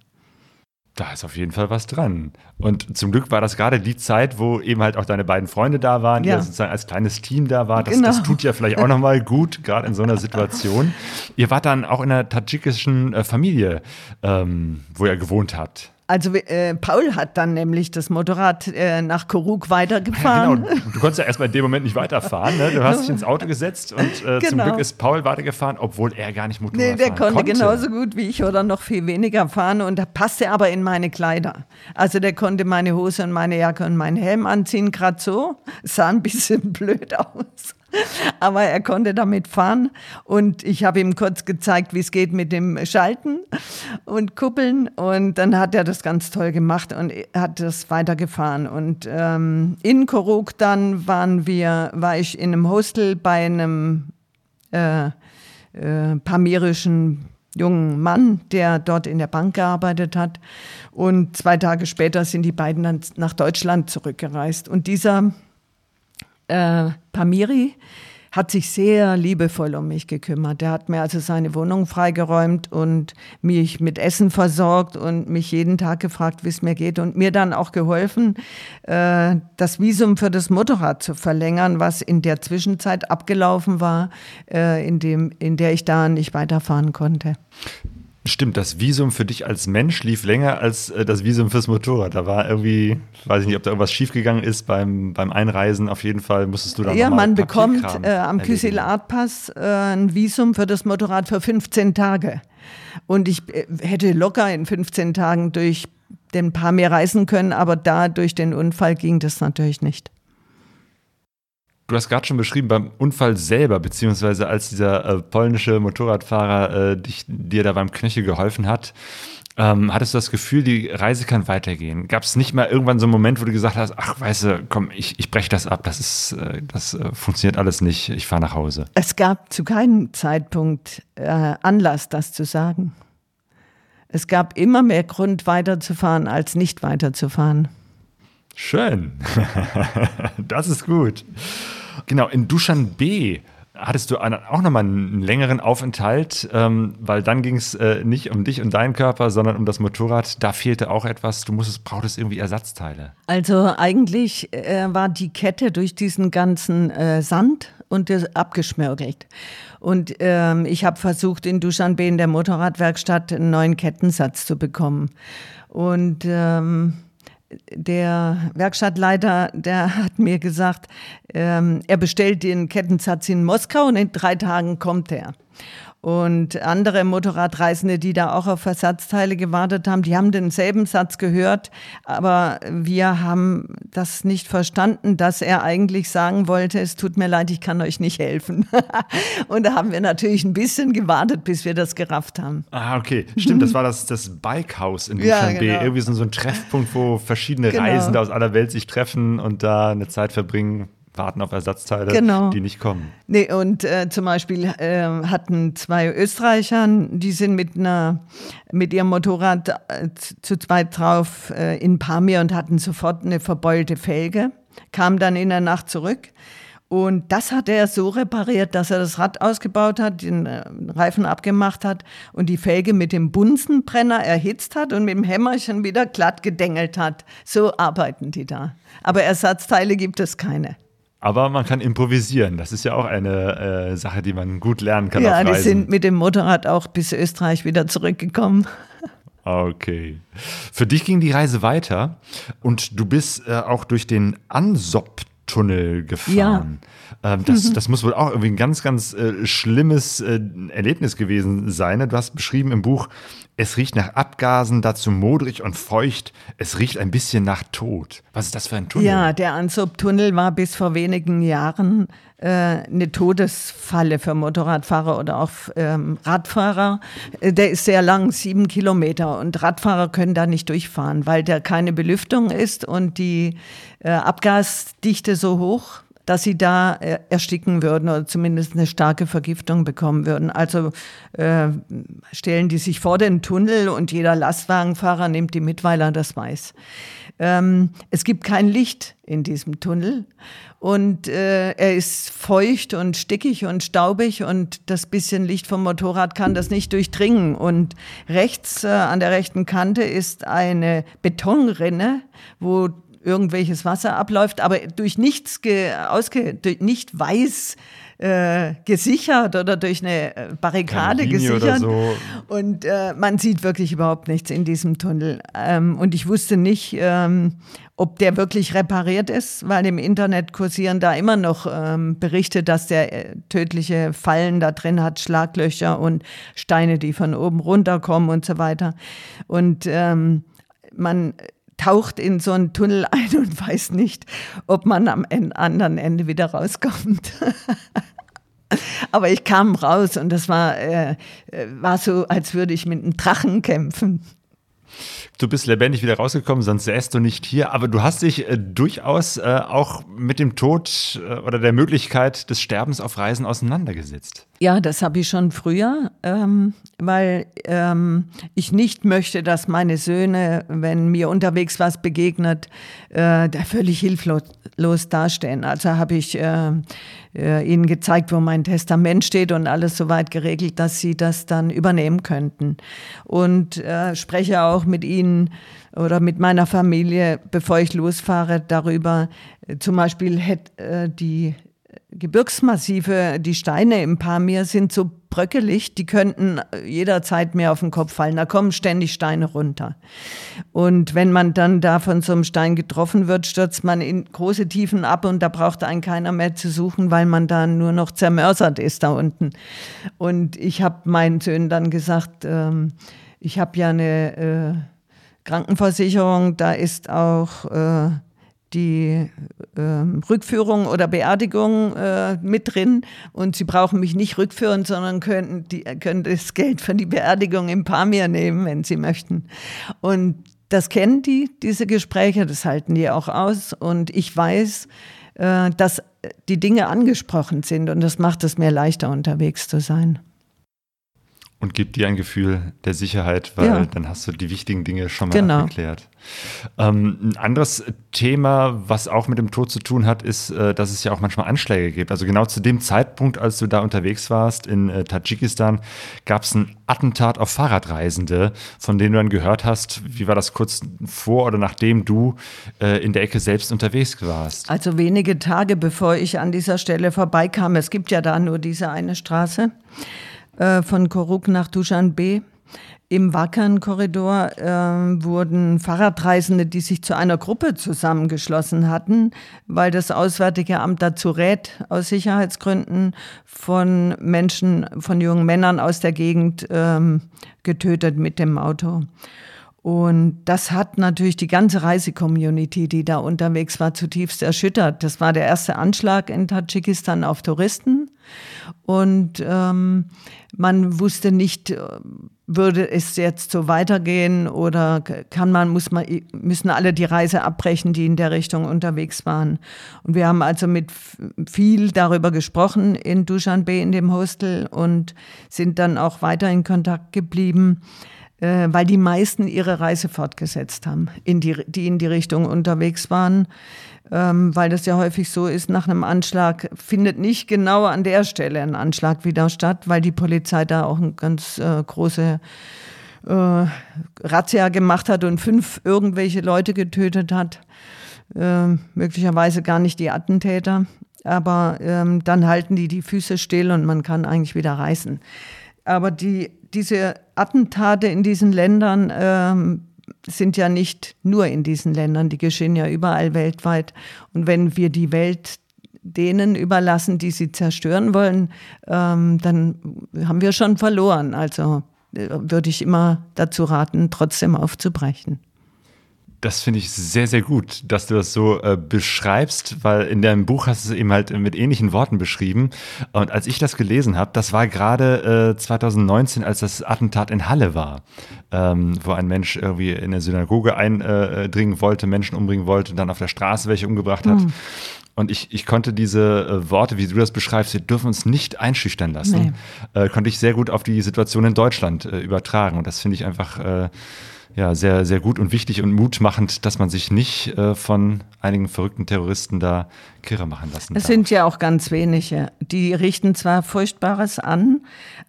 Da ist auf jeden Fall was dran. Und zum Glück war das gerade die Zeit, wo eben halt auch deine beiden Freunde da waren, ja. ihr sozusagen als kleines Team da war. Das, genau. das tut ja vielleicht auch nochmal gut, gerade in so einer Situation. Ihr wart dann auch in einer tadschikischen äh, Familie, ähm, wo ihr gewohnt habt. Also äh, Paul hat dann nämlich das Motorrad äh, nach Koruk weitergefahren. Ja, genau. Du konntest ja erstmal in dem Moment nicht weiterfahren. Ne? Du hast dich ins Auto gesetzt und äh, genau. zum Glück ist Paul weitergefahren, obwohl er gar nicht Motorrad nee, der konnte. konnte genauso gut wie ich oder noch viel weniger fahren und passte aber in meine Kleider. Also der konnte meine Hose und meine Jacke und meinen Helm anziehen, gerade so. Sah ein bisschen blöd aus. Aber er konnte damit fahren und ich habe ihm kurz gezeigt, wie es geht mit dem Schalten und Kuppeln und dann hat er das ganz toll gemacht und hat das weitergefahren. Und ähm, in Koruk dann waren wir, war ich in einem Hostel bei einem äh, äh, pamirischen jungen Mann, der dort in der Bank gearbeitet hat. Und zwei Tage später sind die beiden dann nach Deutschland zurückgereist. Und dieser äh, Pamiri hat sich sehr liebevoll um mich gekümmert. Er hat mir also seine Wohnung freigeräumt und mich mit Essen versorgt und mich jeden Tag gefragt, wie es mir geht und mir dann auch geholfen, äh, das Visum für das Motorrad zu verlängern, was in der Zwischenzeit abgelaufen war, äh, in, dem, in der ich da nicht weiterfahren konnte. Stimmt, das Visum für dich als Mensch lief länger als äh, das Visum fürs Motorrad. Da war irgendwie, weiß ich nicht, ob da irgendwas schiefgegangen ist beim, beim Einreisen. Auf jeden Fall musstest du da Ja, man bekommt äh, am Kysil Art Pass äh, ein Visum für das Motorrad für 15 Tage. Und ich äh, hätte locker in 15 Tagen durch den paar mehr reisen können, aber da durch den Unfall ging das natürlich nicht. Du hast gerade schon beschrieben, beim Unfall selber, beziehungsweise als dieser äh, polnische Motorradfahrer äh, dich, dir da beim Knöchel geholfen hat, ähm, hattest du das Gefühl, die Reise kann weitergehen? Gab es nicht mal irgendwann so einen Moment, wo du gesagt hast, ach, weißt du, komm, ich, ich breche das ab, das, ist, äh, das äh, funktioniert alles nicht, ich fahre nach Hause? Es gab zu keinem Zeitpunkt äh, Anlass, das zu sagen. Es gab immer mehr Grund, weiterzufahren, als nicht weiterzufahren. Schön. das ist gut. Genau, in Duschanbe hattest du auch nochmal einen längeren Aufenthalt, ähm, weil dann ging es äh, nicht um dich und deinen Körper, sondern um das Motorrad. Da fehlte auch etwas. Du musstest, brauchtest irgendwie Ersatzteile. Also eigentlich äh, war die Kette durch diesen ganzen äh, Sand und abgeschmirgelt. Und ähm, ich habe versucht, in Duschanbe in der Motorradwerkstatt einen neuen Kettensatz zu bekommen. Und ähm, der Werkstattleiter, der hat mir gesagt, ähm, er bestellt den Kettensatz in Moskau und in drei Tagen kommt er. Und andere Motorradreisende, die da auch auf Ersatzteile gewartet haben, die haben denselben Satz gehört, aber wir haben das nicht verstanden, dass er eigentlich sagen wollte, es tut mir leid, ich kann euch nicht helfen. und da haben wir natürlich ein bisschen gewartet, bis wir das gerafft haben. Ah, okay. Stimmt, das war das, das Bikehaus in Duschanbe. Ja, genau. Irgendwie so, so ein Treffpunkt, wo verschiedene genau. Reisende aus aller Welt sich treffen und da eine Zeit verbringen warten auf Ersatzteile, genau. die nicht kommen. Nee, und äh, zum Beispiel äh, hatten zwei Österreicher, die sind mit, einer, mit ihrem Motorrad äh, zu zweit drauf äh, in Pamir und hatten sofort eine verbeulte Felge, kamen dann in der Nacht zurück. Und das hat er so repariert, dass er das Rad ausgebaut hat, den äh, Reifen abgemacht hat und die Felge mit dem Bunsenbrenner erhitzt hat und mit dem Hämmerchen wieder glatt gedengelt hat. So arbeiten die da. Aber Ersatzteile gibt es keine. Aber man kann improvisieren. Das ist ja auch eine äh, Sache, die man gut lernen kann. Ja, die sind mit dem Motorrad auch bis Österreich wieder zurückgekommen. Okay. Für dich ging die Reise weiter und du bist äh, auch durch den Ansop-Tunnel gefahren. Ja. Ähm, das, mhm. das muss wohl auch irgendwie ein ganz, ganz äh, schlimmes äh, Erlebnis gewesen sein. Du hast beschrieben im Buch, es riecht nach Abgasen, dazu modrig und feucht. Es riecht ein bisschen nach Tod. Was ist das für ein Tunnel? Ja, der Ansop-Tunnel war bis vor wenigen Jahren äh, eine Todesfalle für Motorradfahrer oder auch ähm, Radfahrer. Äh, der ist sehr lang, sieben Kilometer. Und Radfahrer können da nicht durchfahren, weil der keine Belüftung ist und die äh, Abgasdichte so hoch dass sie da äh, ersticken würden oder zumindest eine starke Vergiftung bekommen würden. Also äh, stellen die sich vor den Tunnel und jeder Lastwagenfahrer nimmt die mit, weil er das weiß. Ähm, es gibt kein Licht in diesem Tunnel und äh, er ist feucht und stickig und staubig und das bisschen Licht vom Motorrad kann das nicht durchdringen. Und rechts äh, an der rechten Kante ist eine Betonrinne, wo irgendwelches Wasser abläuft, aber durch nichts ge, ausge, durch nicht weiß äh, gesichert oder durch eine äh, Barrikade gesichert. So. Und äh, man sieht wirklich überhaupt nichts in diesem Tunnel. Ähm, und ich wusste nicht, ähm, ob der wirklich repariert ist, weil im Internet kursieren da immer noch ähm, Berichte, dass der äh, tödliche Fallen da drin hat, Schlaglöcher und Steine, die von oben runterkommen und so weiter. Und ähm, man taucht in so einen Tunnel ein und weiß nicht, ob man am anderen Ende wieder rauskommt. Aber ich kam raus und das war, äh, äh, war so, als würde ich mit einem Drachen kämpfen. Du bist lebendig wieder rausgekommen, sonst säst du nicht hier. Aber du hast dich äh, durchaus äh, auch mit dem Tod äh, oder der Möglichkeit des Sterbens auf Reisen auseinandergesetzt. Ja, das habe ich schon früher, ähm, weil ähm, ich nicht möchte, dass meine Söhne, wenn mir unterwegs was begegnet, äh, da völlig hilflos dastehen. Also habe ich äh, äh, ihnen gezeigt, wo mein Testament steht und alles soweit geregelt, dass sie das dann übernehmen könnten. Und äh, spreche auch mit ihnen oder mit meiner Familie, bevor ich losfahre, darüber. Zum Beispiel hätte äh, die Gebirgsmassive, die Steine im Pamir sind so bröckelig, die könnten jederzeit mehr auf den Kopf fallen. Da kommen ständig Steine runter. Und wenn man dann da von so einem Stein getroffen wird, stürzt man in große Tiefen ab und da braucht einen keiner mehr zu suchen, weil man da nur noch zermörsert ist da unten. Und ich habe meinen Söhnen dann gesagt, ähm, ich habe ja eine äh, Krankenversicherung, da ist auch äh, die äh, Rückführung oder Beerdigung äh, mit drin und sie brauchen mich nicht rückführen, sondern können, die, können das Geld für die Beerdigung im Pamir nehmen, wenn sie möchten. Und das kennen die, diese Gespräche, das halten die auch aus und ich weiß, äh, dass die Dinge angesprochen sind und das macht es mir leichter unterwegs zu sein. Und gibt dir ein Gefühl der Sicherheit, weil Ja. dann hast du die wichtigen Dinge schon mal Genau. geklärt. Ähm, ein anderes Thema, was auch mit dem Tod zu tun hat, ist, äh, dass es ja auch manchmal Anschläge gibt. Also genau zu dem Zeitpunkt, als du da unterwegs warst in äh, Tadschikistan, gab es ein Attentat auf Fahrradreisende, von denen du dann gehört hast. Wie war das kurz vor oder nachdem du äh, in der Ecke selbst unterwegs warst? Also wenige Tage bevor ich an dieser Stelle vorbeikam, es gibt ja da nur diese eine Straße äh, von Koruk nach Duschanbe. Im Wackern-Korridor äh, wurden Fahrradreisende, die sich zu einer Gruppe zusammengeschlossen hatten, weil das Auswärtige Amt dazu rät, aus Sicherheitsgründen von Menschen, von jungen Männern aus der Gegend ähm, getötet mit dem Auto. Und das hat natürlich die ganze Reisecommunity, die da unterwegs war, zutiefst erschüttert. Das war der erste Anschlag in Tadschikistan auf Touristen. Und ähm, man wusste nicht, äh, würde es jetzt so weitergehen oder kann man, muss man, müssen alle die Reise abbrechen, die in der Richtung unterwegs waren. Und wir haben also mit viel darüber gesprochen in Dushanbe in dem Hostel und sind dann auch weiter in Kontakt geblieben äh, weil die meisten ihre Reise fortgesetzt haben, in die, die in die Richtung unterwegs waren, ähm, weil das ja häufig so ist, nach einem Anschlag findet nicht genau an der Stelle ein Anschlag wieder statt, weil die Polizei da auch eine ganz äh, große äh, Razzia gemacht hat und fünf irgendwelche Leute getötet hat, äh, möglicherweise gar nicht die Attentäter, aber ähm, dann halten die die Füße still und man kann eigentlich wieder reisen. Aber die, diese Attentate in diesen Ländern ähm, sind ja nicht nur in diesen Ländern, die geschehen ja überall weltweit. Und wenn wir die Welt denen überlassen, die sie zerstören wollen, ähm, dann haben wir schon verloren. Also äh, würde ich immer dazu raten, trotzdem aufzubrechen. Das finde ich sehr, sehr gut, dass du das so äh, beschreibst, weil in deinem Buch hast du es eben halt mit ähnlichen Worten beschrieben. Und als ich das gelesen habe, das war gerade äh, 2019, als das Attentat in Halle war, ähm, wo ein Mensch irgendwie in eine Synagoge eindringen wollte, Menschen umbringen wollte, dann auf der Straße welche umgebracht hat. Und ich, ich konnte diese äh, Worte, wie du das beschreibst, wir dürfen uns nicht einschüchtern lassen, äh, konnte ich sehr gut auf die Situation in Deutschland äh, übertragen. Und das finde ich einfach äh, ja, sehr, sehr gut und wichtig und mutmachend, dass man sich nicht äh, von einigen verrückten Terroristen da kirre machen lassen Es darf. sind ja auch ganz wenige. Die richten zwar Furchtbares an,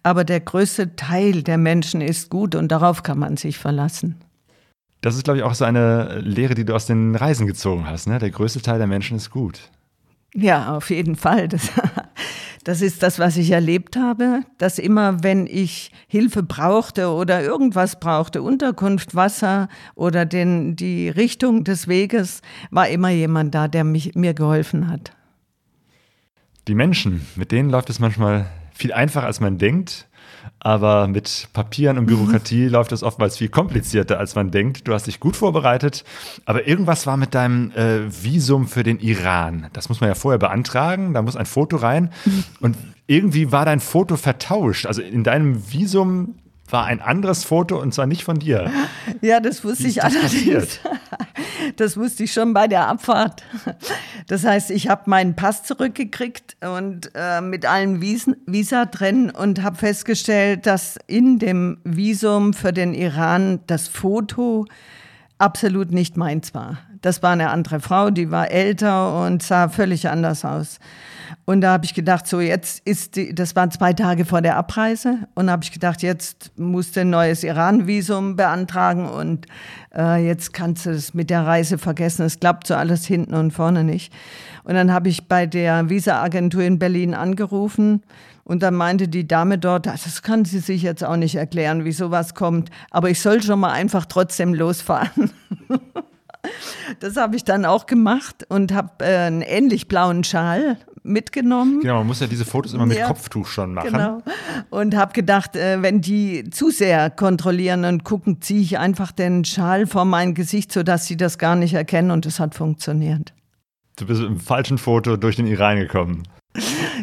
aber der größte Teil der Menschen ist gut und darauf kann man sich verlassen. Das ist, glaube ich, auch so eine Lehre, die du aus den Reisen gezogen hast. Ne? Der größte Teil der Menschen ist gut. Ja, auf jeden Fall. Das, das ist das, was ich erlebt habe, dass immer, wenn ich Hilfe brauchte oder irgendwas brauchte, Unterkunft, Wasser oder den, die Richtung des Weges, war immer jemand da, der mich, mir geholfen hat. Die Menschen, mit denen läuft es manchmal viel einfacher, als man denkt. Aber mit Papieren und Bürokratie läuft es oftmals viel komplizierter, als man denkt. Du hast dich gut vorbereitet, aber irgendwas war mit deinem äh, Visum für den Iran. Das muss man ja vorher beantragen, da muss ein Foto rein. Und irgendwie war dein Foto vertauscht. Also in deinem Visum war ein anderes Foto und zwar nicht von dir. Ja, das wusste ich das allerdings. Das wusste ich schon bei der Abfahrt. Das heißt, ich habe meinen Pass zurückgekriegt und äh, mit allen Visen, Visa drin und habe festgestellt, dass in dem Visum für den Iran das Foto absolut nicht meins war. Das war eine andere Frau, die war älter und sah völlig anders aus. Und da habe ich gedacht, so jetzt ist die, das waren zwei Tage vor der Abreise und habe ich gedacht, jetzt musst du ein neues Iran-Visum beantragen und äh, jetzt kannst du es mit der Reise vergessen. Es klappt so alles hinten und vorne nicht. Und dann habe ich bei der Visa-Agentur in Berlin angerufen und dann meinte die Dame dort, "Ah, das kann sie sich jetzt auch nicht erklären, wie sowas kommt, aber ich soll schon mal einfach trotzdem losfahren. Das habe ich dann auch gemacht und habe äh, einen ähnlich blauen Schal mitgenommen. Genau, man muss ja diese Fotos immer mit Ja. Kopftuch schon machen. Genau. Und habe gedacht, äh, wenn die zu sehr kontrollieren und gucken, ziehe ich einfach den Schal vor mein Gesicht, sodass sie das gar nicht erkennen. Und es hat funktioniert. Du bist mit dem falschen Foto durch den Iran gekommen.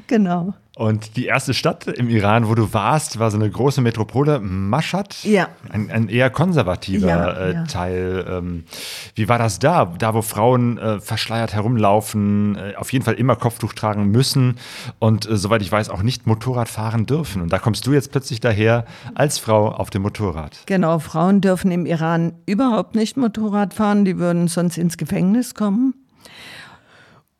Genau. Und die erste Stadt im Iran, wo du warst, war so eine große Metropole, Mashhad. Ja. Ein, ein eher konservativer Ja, äh, ja. Teil. Ähm, wie war das da? Da, wo Frauen äh, verschleiert herumlaufen, äh, auf jeden Fall immer Kopftuch tragen müssen und äh, soweit ich weiß auch nicht Motorrad fahren dürfen. Und da kommst du jetzt plötzlich daher als Frau auf dem Motorrad. Genau, Frauen dürfen im Iran überhaupt nicht Motorrad fahren, die würden sonst ins Gefängnis kommen.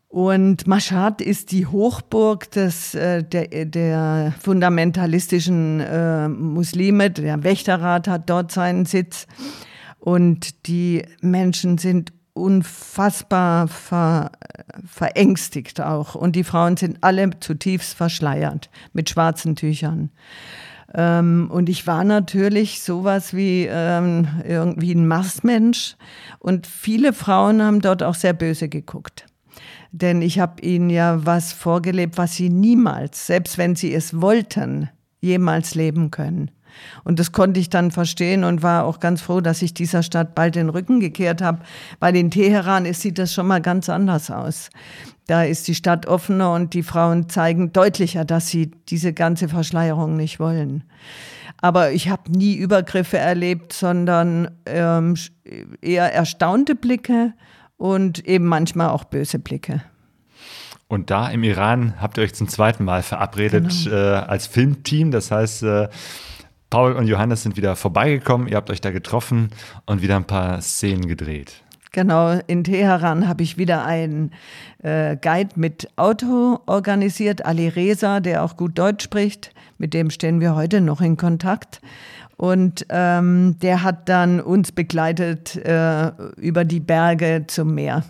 Und Mashhad ist die Hochburg des, äh, der, der fundamentalistischen äh, Muslime. Der Wächterrat hat dort seinen Sitz. Und die Menschen sind unfassbar ver, verängstigt auch. Und die Frauen sind alle zutiefst verschleiert mit schwarzen Tüchern. Ähm, und ich war natürlich sowas wie ähm, irgendwie ein Marsmensch. Und viele Frauen haben dort auch sehr böse geguckt. Denn ich habe ihnen ja was vorgelebt, was sie niemals, selbst wenn sie es wollten, jemals leben können. Und das konnte ich dann verstehen und war auch ganz froh, dass ich dieser Stadt bald den Rücken gekehrt habe. Weil in Teheran sieht das schon mal ganz anders aus. Da ist die Stadt offener und die Frauen zeigen deutlicher, dass sie diese ganze Verschleierung nicht wollen. Aber ich habe nie Übergriffe erlebt, sondern ähm, eher erstaunte Blicke und eben manchmal auch böse Blicke. Und da im Iran habt ihr euch zum zweiten Mal verabredet äh, als Filmteam. Das heißt, äh, Paul und Johannes sind wieder vorbeigekommen. Ihr habt euch da getroffen und wieder ein paar Szenen gedreht. Genau, in Teheran habe ich wieder einen äh, Guide mit Auto organisiert, Ali Reza, der auch gut Deutsch spricht. Mit dem stehen wir heute noch in Kontakt. Und ähm, der hat dann uns begleitet äh, über die Berge zum Meer.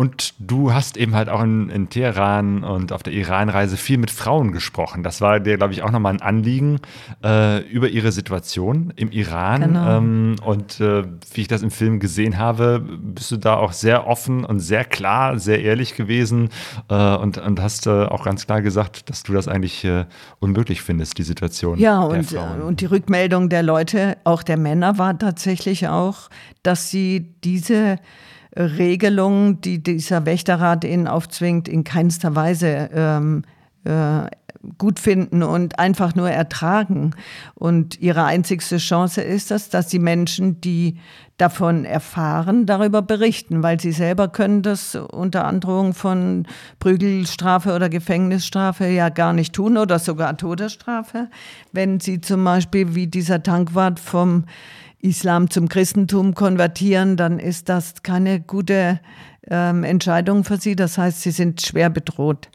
Und du hast eben halt auch in, in Teheran und auf der Iran-Reise viel mit Frauen gesprochen. Das war dir, glaube ich, auch nochmal ein Anliegen äh, über ihre Situation im Iran. Genau. Ähm, und äh, wie ich das im Film gesehen habe, bist du da auch sehr offen und sehr klar, sehr ehrlich gewesen äh, und, und hast äh, auch ganz klar gesagt, dass du das eigentlich äh, unmöglich findest, die Situation. Ja, der und, Frauen. und die Rückmeldung der Leute, auch der Männer, war tatsächlich auch, dass sie diese Regelung, die dieser Wächterrat ihnen aufzwingt, in keinster Weise ähm, äh, gut finden und einfach nur ertragen. Und ihre einzigste Chance ist das, dass die Menschen, die davon erfahren, darüber berichten, weil sie selber können das unter Androhung von Prügelstrafe oder Gefängnisstrafe ja gar nicht tun oder sogar Todesstrafe. Wenn sie zum Beispiel wie dieser Tankwart vom Islam zum Christentum konvertieren, dann ist das keine gute ähm, Entscheidung für sie. Das heißt, sie sind schwer bedroht.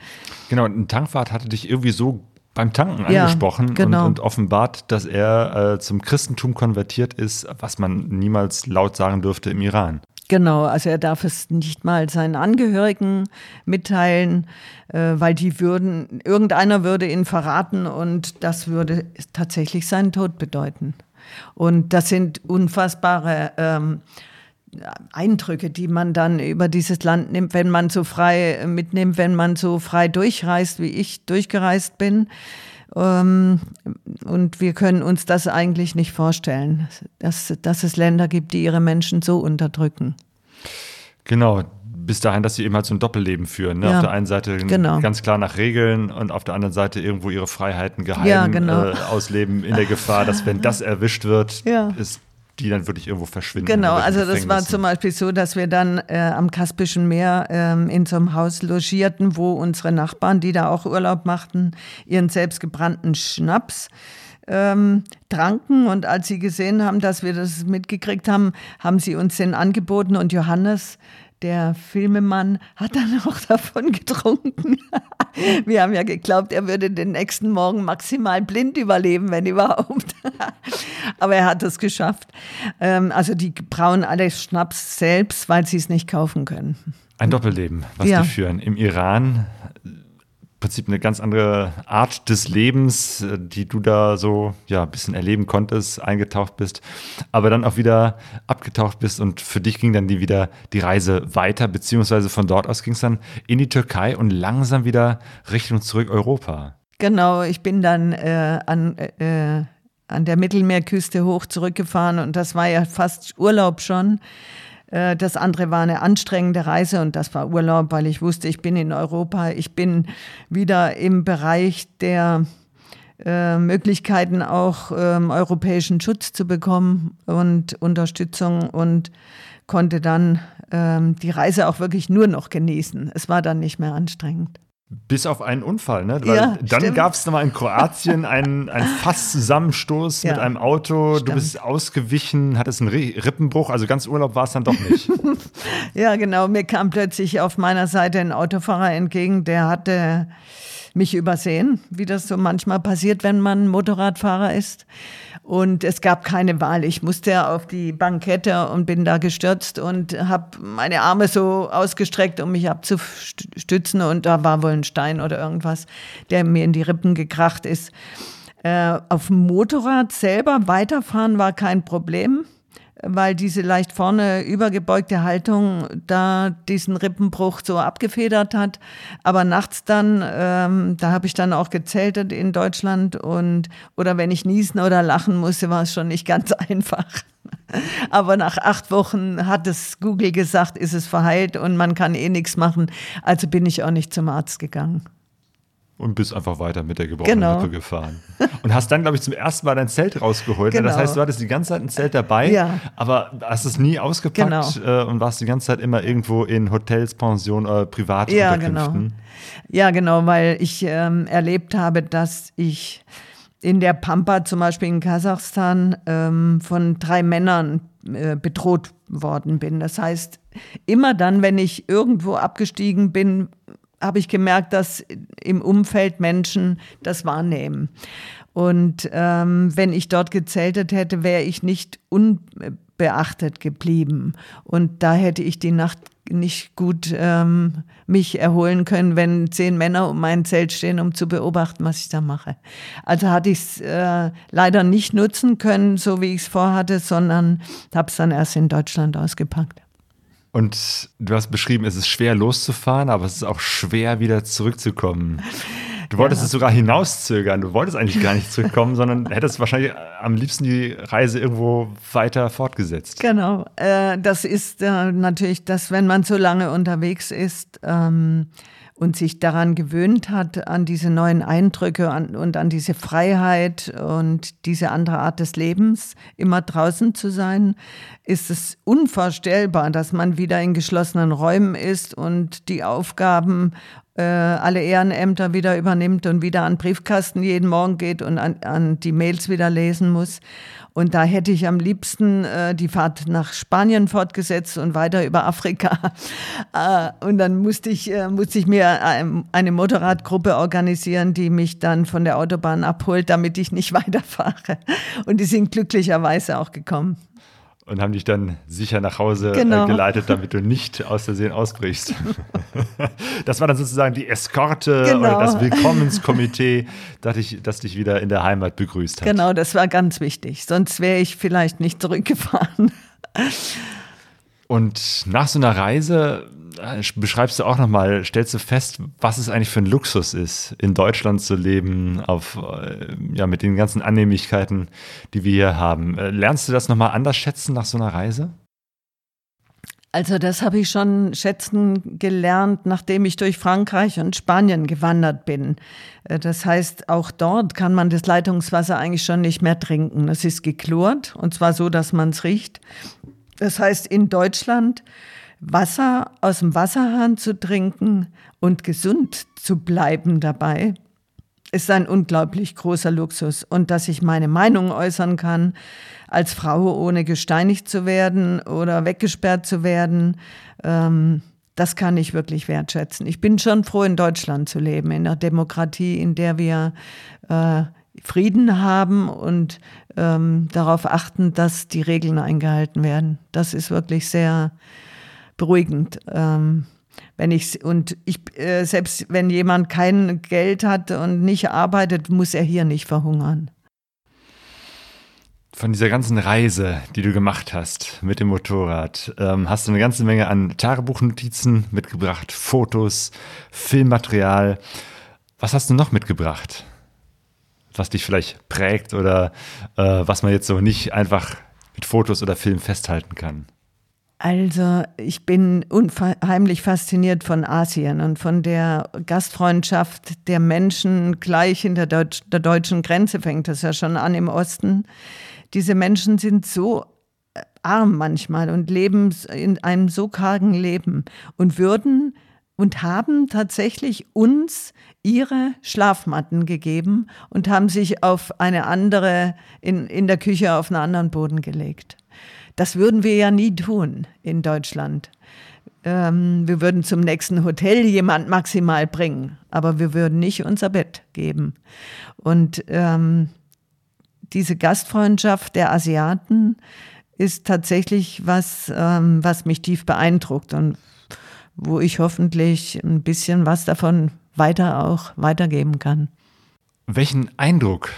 Genau, ein Tankwart hatte dich irgendwie so beim Tanken Ja, angesprochen genau. und, und offenbart, dass er äh, zum Christentum konvertiert ist, was man niemals laut sagen dürfte im Iran. Genau, also er darf es nicht mal seinen Angehörigen mitteilen, äh, weil die würden, irgendeiner würde ihn verraten und das würde tatsächlich seinen Tod bedeuten. Und das sind unfassbare ähm, Eindrücke, die man dann über dieses Land nimmt, wenn man so frei mitnimmt, wenn man so frei durchreist, wie ich durchgereist bin. Ähm, und wir können uns das eigentlich nicht vorstellen, dass, dass es Länder gibt, die ihre Menschen so unterdrücken. Genau, bis dahin, dass sie eben halt so ein Doppelleben führen. Ne? Ja, auf der einen Seite genau. ganz klar nach Regeln und auf der anderen Seite irgendwo ihre Freiheiten geheim Ja, genau. äh, ausleben, in der Gefahr, dass wenn das erwischt wird, Ja. ist die dann wirklich irgendwo verschwinden. Genau, also das war zum Beispiel so, dass wir dann äh, am Kaspischen Meer ähm, in so einem Haus logierten, wo unsere Nachbarn, die da auch Urlaub machten, ihren selbstgebrannten Schnaps ähm, tranken. Und als sie gesehen haben, dass wir das mitgekriegt haben, haben sie uns den angeboten und Johannes, der Filmemann, hat dann auch davon getrunken. Wir haben ja geglaubt, er würde den nächsten Morgen maximal blind überleben, wenn überhaupt. Aber er hat es geschafft. Ähm, also die brauen alle Schnaps selbst, weil sie es nicht kaufen können. Ein Doppelleben, was Ja. die führen. Im Iran Prinzip eine ganz andere Art des Lebens, äh, die du da so ja ein bisschen erleben konntest, eingetaucht bist, aber dann auch wieder abgetaucht bist und für dich ging dann die wieder die Reise weiter, beziehungsweise von dort aus ging es dann in die Türkei und langsam wieder Richtung zurück Europa. Genau, ich bin dann äh, an, äh, an der Mittelmeerküste hoch zurückgefahren und das war ja fast Urlaub schon. Äh, das andere war eine anstrengende Reise und das war Urlaub, weil ich wusste, ich bin in Europa, ich bin wieder im Bereich der äh, Möglichkeiten auch ähm, europäischen Schutz zu bekommen und Unterstützung und konnte dann ähm, die Reise auch wirklich nur noch genießen. Es war dann nicht mehr anstrengend. Bis auf einen Unfall, ne? Ja, dann gab es nochmal in Kroatien einen, einen Fast-Zusammenstoß Ja, mit einem Auto. stimmt. Du bist ausgewichen, hattest einen Ri- Rippenbruch, also ganz Urlaub war es dann doch nicht. Ja, genau. Mir kam plötzlich auf meiner Seite ein Autofahrer entgegen, der hatte mich übersehen, wie das so manchmal passiert, wenn man Motorradfahrer ist. Und es gab keine Wahl. Ich musste auf die Bankette und bin da gestürzt und habe meine Arme so ausgestreckt, um mich abzustützen. Und da war wohl ein Stein oder irgendwas, der mir in die Rippen gekracht ist. Äh, auf dem Motorrad selber weiterfahren war kein Problem weil diese leicht vorne übergebeugte Haltung da diesen Rippenbruch so abgefedert hat. Aber nachts dann, ähm, da habe ich dann auch gezeltet in Deutschland und oder wenn ich niesen oder lachen musste, war es schon nicht ganz einfach. Aber nach acht Wochen hat es Google gesagt, ist es verheilt und man kann eh nichts machen. Also bin ich auch nicht zum Arzt gegangen. Und bist einfach weiter mit der gebrochenen Genau. Rippe gefahren. Und hast dann, glaube ich, zum ersten Mal dein Zelt rausgeholt. ne? Das Genau. heißt, du hattest die ganze Zeit ein Zelt dabei, Ja. aber hast es nie ausgepackt Genau. äh, und warst die ganze Zeit immer irgendwo in Hotels, Pensionen oder Ja, Privatunterkünften. genau. Ja, genau, weil ich ähm, erlebt habe, dass ich in der Pampa, zum Beispiel in Kasachstan, ähm, von drei Männern äh, bedroht worden bin. Das heißt, immer dann, wenn ich irgendwo abgestiegen bin, habe ich gemerkt, dass im Umfeld Menschen das wahrnehmen. Und ähm, wenn ich dort gezeltet hätte, wäre ich nicht unbeachtet geblieben. Und da hätte ich die Nacht nicht gut ähm, mich erholen können, wenn zehn Männer um mein Zelt stehen, um zu beobachten, was ich da mache. Also hatte ich es äh, leider nicht nutzen können, so wie ich es vorhatte, sondern habe es dann erst in Deutschland ausgepackt. Und du hast beschrieben, es ist schwer loszufahren, aber es ist auch schwer wieder zurückzukommen. Du wolltest es sogar hinauszögern. Du wolltest eigentlich gar nicht zurückkommen, sondern hättest wahrscheinlich am liebsten die Reise irgendwo weiter fortgesetzt. Genau, äh, das ist äh, natürlich das, wenn man so lange unterwegs ist ähm, und sich daran gewöhnt hat, an diese neuen Eindrücke an, und an diese Freiheit und diese andere Art des Lebens, immer draußen zu sein, ist es unvorstellbar, dass man wieder in geschlossenen Räumen ist und die Aufgaben äh, alle Ehrenämter wieder übernimmt und wieder an Briefkasten jeden Morgen geht und an, an die Mails wieder lesen muss. Und da hätte ich am liebsten äh, die Fahrt nach Spanien fortgesetzt und weiter über Afrika. äh, und dann musste ich, äh, musste ich mir ähm, eine Motorradgruppe organisieren, die mich dann von der Autobahn abholt, damit ich nicht weiterfahre. Und die sind glücklicherweise auch gekommen. Und haben dich dann sicher nach Hause Genau. äh, geleitet, damit du nicht aus Versehen ausbrichst. das war dann sozusagen die Eskorte Genau. oder das Willkommenskomitee, das dich, das dich wieder in der Heimat begrüßt hat. Genau, das war ganz wichtig. Sonst wäre ich vielleicht nicht zurückgefahren. Und nach so einer Reise äh, beschreibst du auch nochmal, stellst du fest, was es eigentlich für ein Luxus ist, in Deutschland zu leben, auf, äh, ja, mit den ganzen Annehmlichkeiten, die wir hier haben. Äh, Lernst du das nochmal anders schätzen nach so einer Reise? Also das habe ich schon schätzen gelernt, nachdem ich durch Frankreich und Spanien gewandert bin. Äh, Das heißt, auch dort kann man das Leitungswasser eigentlich schon nicht mehr trinken. Es ist geklort und zwar so, dass man es riecht. Das heißt, in Deutschland Wasser aus dem Wasserhahn zu trinken und gesund zu bleiben dabei, ist ein unglaublich großer Luxus. Und dass ich meine Meinung äußern kann, als Frau ohne gesteinigt zu werden oder weggesperrt zu werden, ähm, das kann ich wirklich wertschätzen. Ich bin schon froh, in Deutschland zu leben, in einer Demokratie, in der wir äh, Frieden haben und ähm, darauf achten, dass die Regeln eingehalten werden. Das ist wirklich sehr beruhigend. Ähm, wenn ich und ich äh, selbst wenn jemand kein Geld hat und nicht arbeitet, muss er hier nicht verhungern. Von dieser ganzen Reise, die du gemacht hast mit dem Motorrad, ähm, hast du eine ganze Menge an Tagebuchnotizen mitgebracht, Fotos, Filmmaterial. Was hast du noch mitgebracht? Was dich vielleicht prägt oder äh, was man jetzt so nicht einfach mit Fotos oder Film festhalten kann? Also ich bin unheimlich fasziniert von Asien und von der Gastfreundschaft der Menschen gleich hinter Deutsch, der deutschen Grenze fängt das ja schon an im Osten. Diese Menschen sind so arm manchmal und leben in einem so kargen Leben und würden und haben tatsächlich uns ihre Schlafmatten gegeben und haben sich auf eine andere, in, in der Küche auf einen anderen Boden gelegt. Das würden wir ja nie tun in Deutschland. Ähm, wir würden zum nächsten Hotel jemand maximal bringen, aber wir würden nicht unser Bett geben. Und ähm, diese Gastfreundschaft der Asiaten ist tatsächlich was, ähm, was mich tief beeindruckt und wo ich hoffentlich ein bisschen was davon weiter auch weitergeben kann. Welchen Eindruck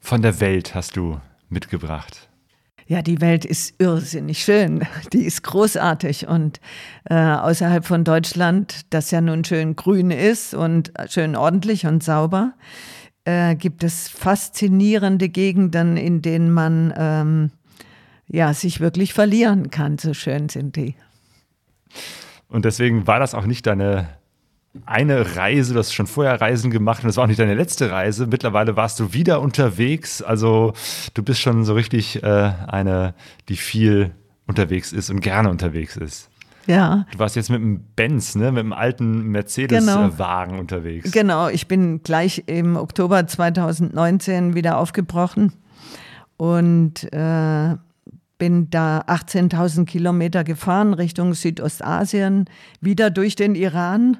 von der Welt hast du mitgebracht? Ja, die Welt ist irrsinnig schön. Die ist großartig. Und äh, außerhalb von Deutschland, das ja nun schön grün ist und schön ordentlich und sauber, äh, gibt es faszinierende Gegenden, in denen man ähm, ja, sich wirklich verlieren kann. So schön sind die. Und deswegen war das auch nicht deine eine Reise, du hast schon vorher Reisen gemacht und das war auch nicht deine letzte Reise. Mittlerweile warst du wieder unterwegs. Also du bist schon so richtig äh, eine, die viel unterwegs ist und gerne unterwegs ist. Ja. Du warst jetzt mit dem Benz, ne, mit dem alten Mercedes-Wagen genau. unterwegs. Genau, ich bin gleich im Oktober 2019 wieder aufgebrochen und äh, bin da 18.000 Kilometer gefahren Richtung Südostasien, wieder durch den Iran,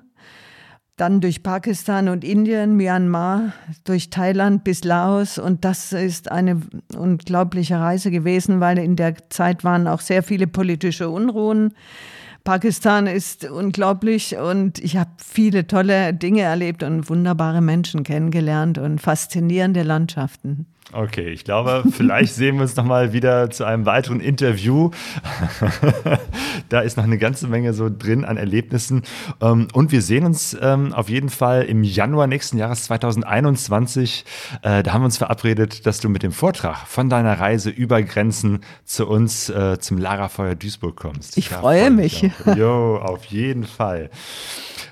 dann durch Pakistan und Indien, Myanmar, durch Thailand bis Laos. Und das ist eine unglaubliche Reise gewesen, weil in der Zeit waren auch sehr viele politische Unruhen. Pakistan ist unglaublich und ich habe viele tolle Dinge erlebt und wunderbare Menschen kennengelernt und faszinierende Landschaften. Okay, ich glaube, vielleicht sehen wir uns nochmal wieder zu einem weiteren Interview. da ist noch eine ganze Menge so drin an Erlebnissen. Ähm, und wir sehen uns ähm, auf jeden Fall im Januar nächsten Jahres 2021. Äh, da haben wir uns verabredet, dass du mit dem Vortrag von deiner Reise über Grenzen zu uns äh, zum Lagerfeuer Duisburg kommst. Ich freue mich. Jo, auf jeden Fall.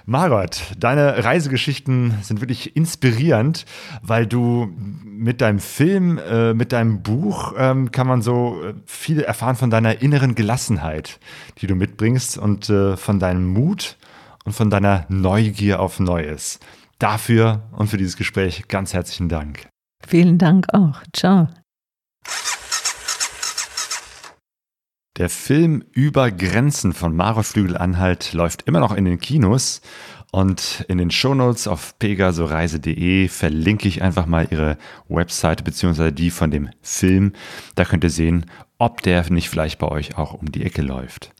Margot, deine Reisegeschichten sind wirklich inspirierend, weil du mit deinem Film, äh, mit deinem Buch ähm, kann man so äh, viel erfahren von deiner inneren Gelassenheit, die du mitbringst und äh, von deinem Mut und von deiner Neugier auf Neues. Dafür und für dieses Gespräch ganz herzlichen Dank. Vielen Dank auch. Ciao. Der Film Über Grenzen von Maro Flügel-Anhalt läuft immer noch in den Kinos und in den Shownotes auf pegasoreise.de verlinke ich einfach mal ihre Webseite beziehungsweise die von dem Film. Da könnt ihr sehen, ob der nicht vielleicht bei euch auch um die Ecke läuft.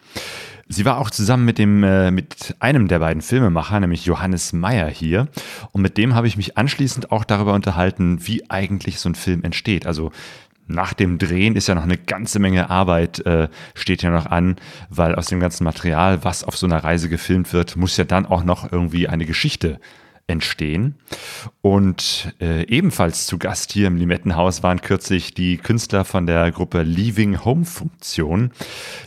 Sie war auch zusammen mit dem äh, mit einem der beiden Filmemacher, nämlich Johannes Meyer hier, und mit dem habe ich mich anschließend auch darüber unterhalten, wie eigentlich so ein Film entsteht. Also nach dem Drehen ist ja noch eine ganze Menge Arbeit, äh, steht ja noch an, weil aus dem ganzen Material, was auf so einer Reise gefilmt wird, muss ja dann auch noch irgendwie eine Geschichte entstehen. Und äh, ebenfalls zu Gast hier im Limettenhaus waren kürzlich die Künstler von der Gruppe Leaving Home Funktion,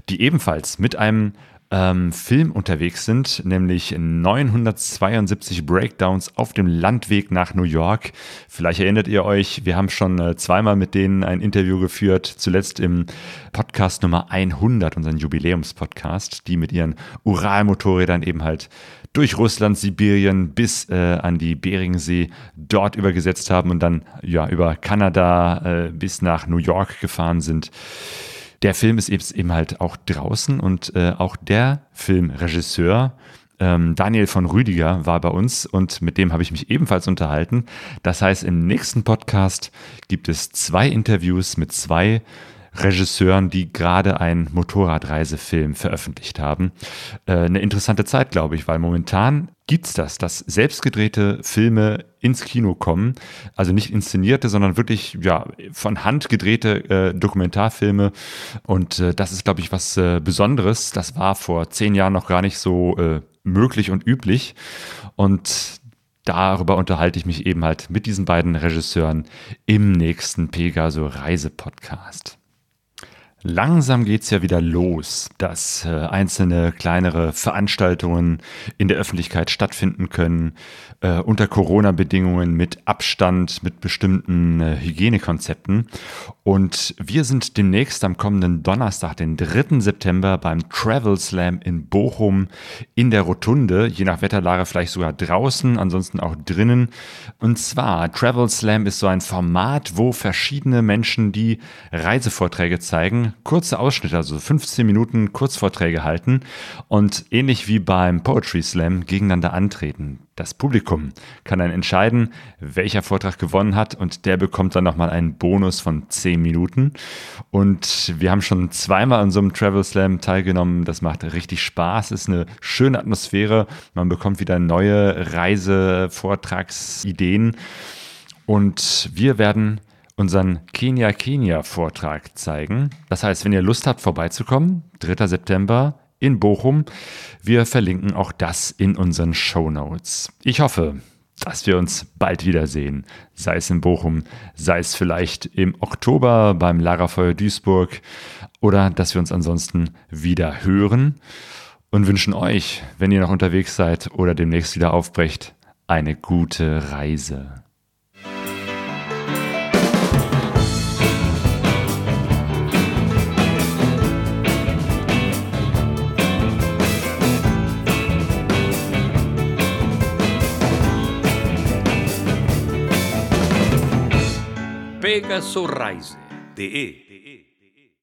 die ebenfalls mit einem ähm, Film unterwegs sind, nämlich 972 Breakdowns auf dem Landweg nach New York. Vielleicht erinnert ihr euch, wir haben schon äh, zweimal mit denen ein Interview geführt, zuletzt im Podcast Nummer 100, unseren Jubiläumspodcast, die mit ihren Uralmotorrädern eben halt durch Russland, Sibirien bis äh, an die Beringsee dort übergesetzt haben und dann ja über Kanada äh, bis nach New York gefahren sind. Der Film ist eben halt auch draußen und äh, auch der Filmregisseur ähm, Daniel von Rüdiger war bei uns und mit dem habe ich mich ebenfalls unterhalten. Das heißt, im nächsten Podcast gibt es zwei Interviews mit zwei Regisseuren, die gerade einen Motorradreisefilm veröffentlicht haben. Äh, eine interessante Zeit, glaube ich, weil momentan gibt es das, dass selbstgedrehte Filme ins Kino kommen. Also nicht inszenierte, sondern wirklich ja, von Hand gedrehte äh, Dokumentarfilme. Und äh, das ist, glaube ich, was äh, Besonderes. Das war vor zehn Jahren noch gar nicht so äh, möglich und üblich. Und darüber unterhalte ich mich eben halt mit diesen beiden Regisseuren im nächsten Pegaso Reise Podcast. Langsam geht es ja wieder los, dass äh, einzelne kleinere Veranstaltungen in der Öffentlichkeit stattfinden können, äh, unter Corona-Bedingungen mit Abstand, mit bestimmten äh, Hygienekonzepten. Und wir sind demnächst am kommenden Donnerstag, den 3. September, beim Travel Slam in Bochum in der Rotunde, je nach Wetterlage vielleicht sogar draußen, ansonsten auch drinnen. Und zwar, Travel Slam ist so ein Format, wo verschiedene Menschen die Reisevorträge zeigen kurze Ausschnitte, also 15 Minuten Kurzvorträge halten und ähnlich wie beim Poetry Slam gegeneinander antreten. Das Publikum kann dann entscheiden, welcher Vortrag gewonnen hat und der bekommt dann nochmal einen Bonus von 10 Minuten. Und wir haben schon zweimal an so einem Travel Slam teilgenommen. Das macht richtig Spaß, ist eine schöne Atmosphäre. Man bekommt wieder neue Reisevortragsideen. Und wir werden unseren Kenia Kenia Vortrag zeigen. Das heißt, wenn ihr Lust habt, vorbeizukommen, 3. September in Bochum, wir verlinken auch das in unseren Show Notes. Ich hoffe, dass wir uns bald wiedersehen, sei es in Bochum, sei es vielleicht im Oktober beim Lagerfeuer Duisburg oder dass wir uns ansonsten wieder hören und wünschen euch, wenn ihr noch unterwegs seid oder demnächst wieder aufbrecht, eine gute Reise. Pegasus Rise de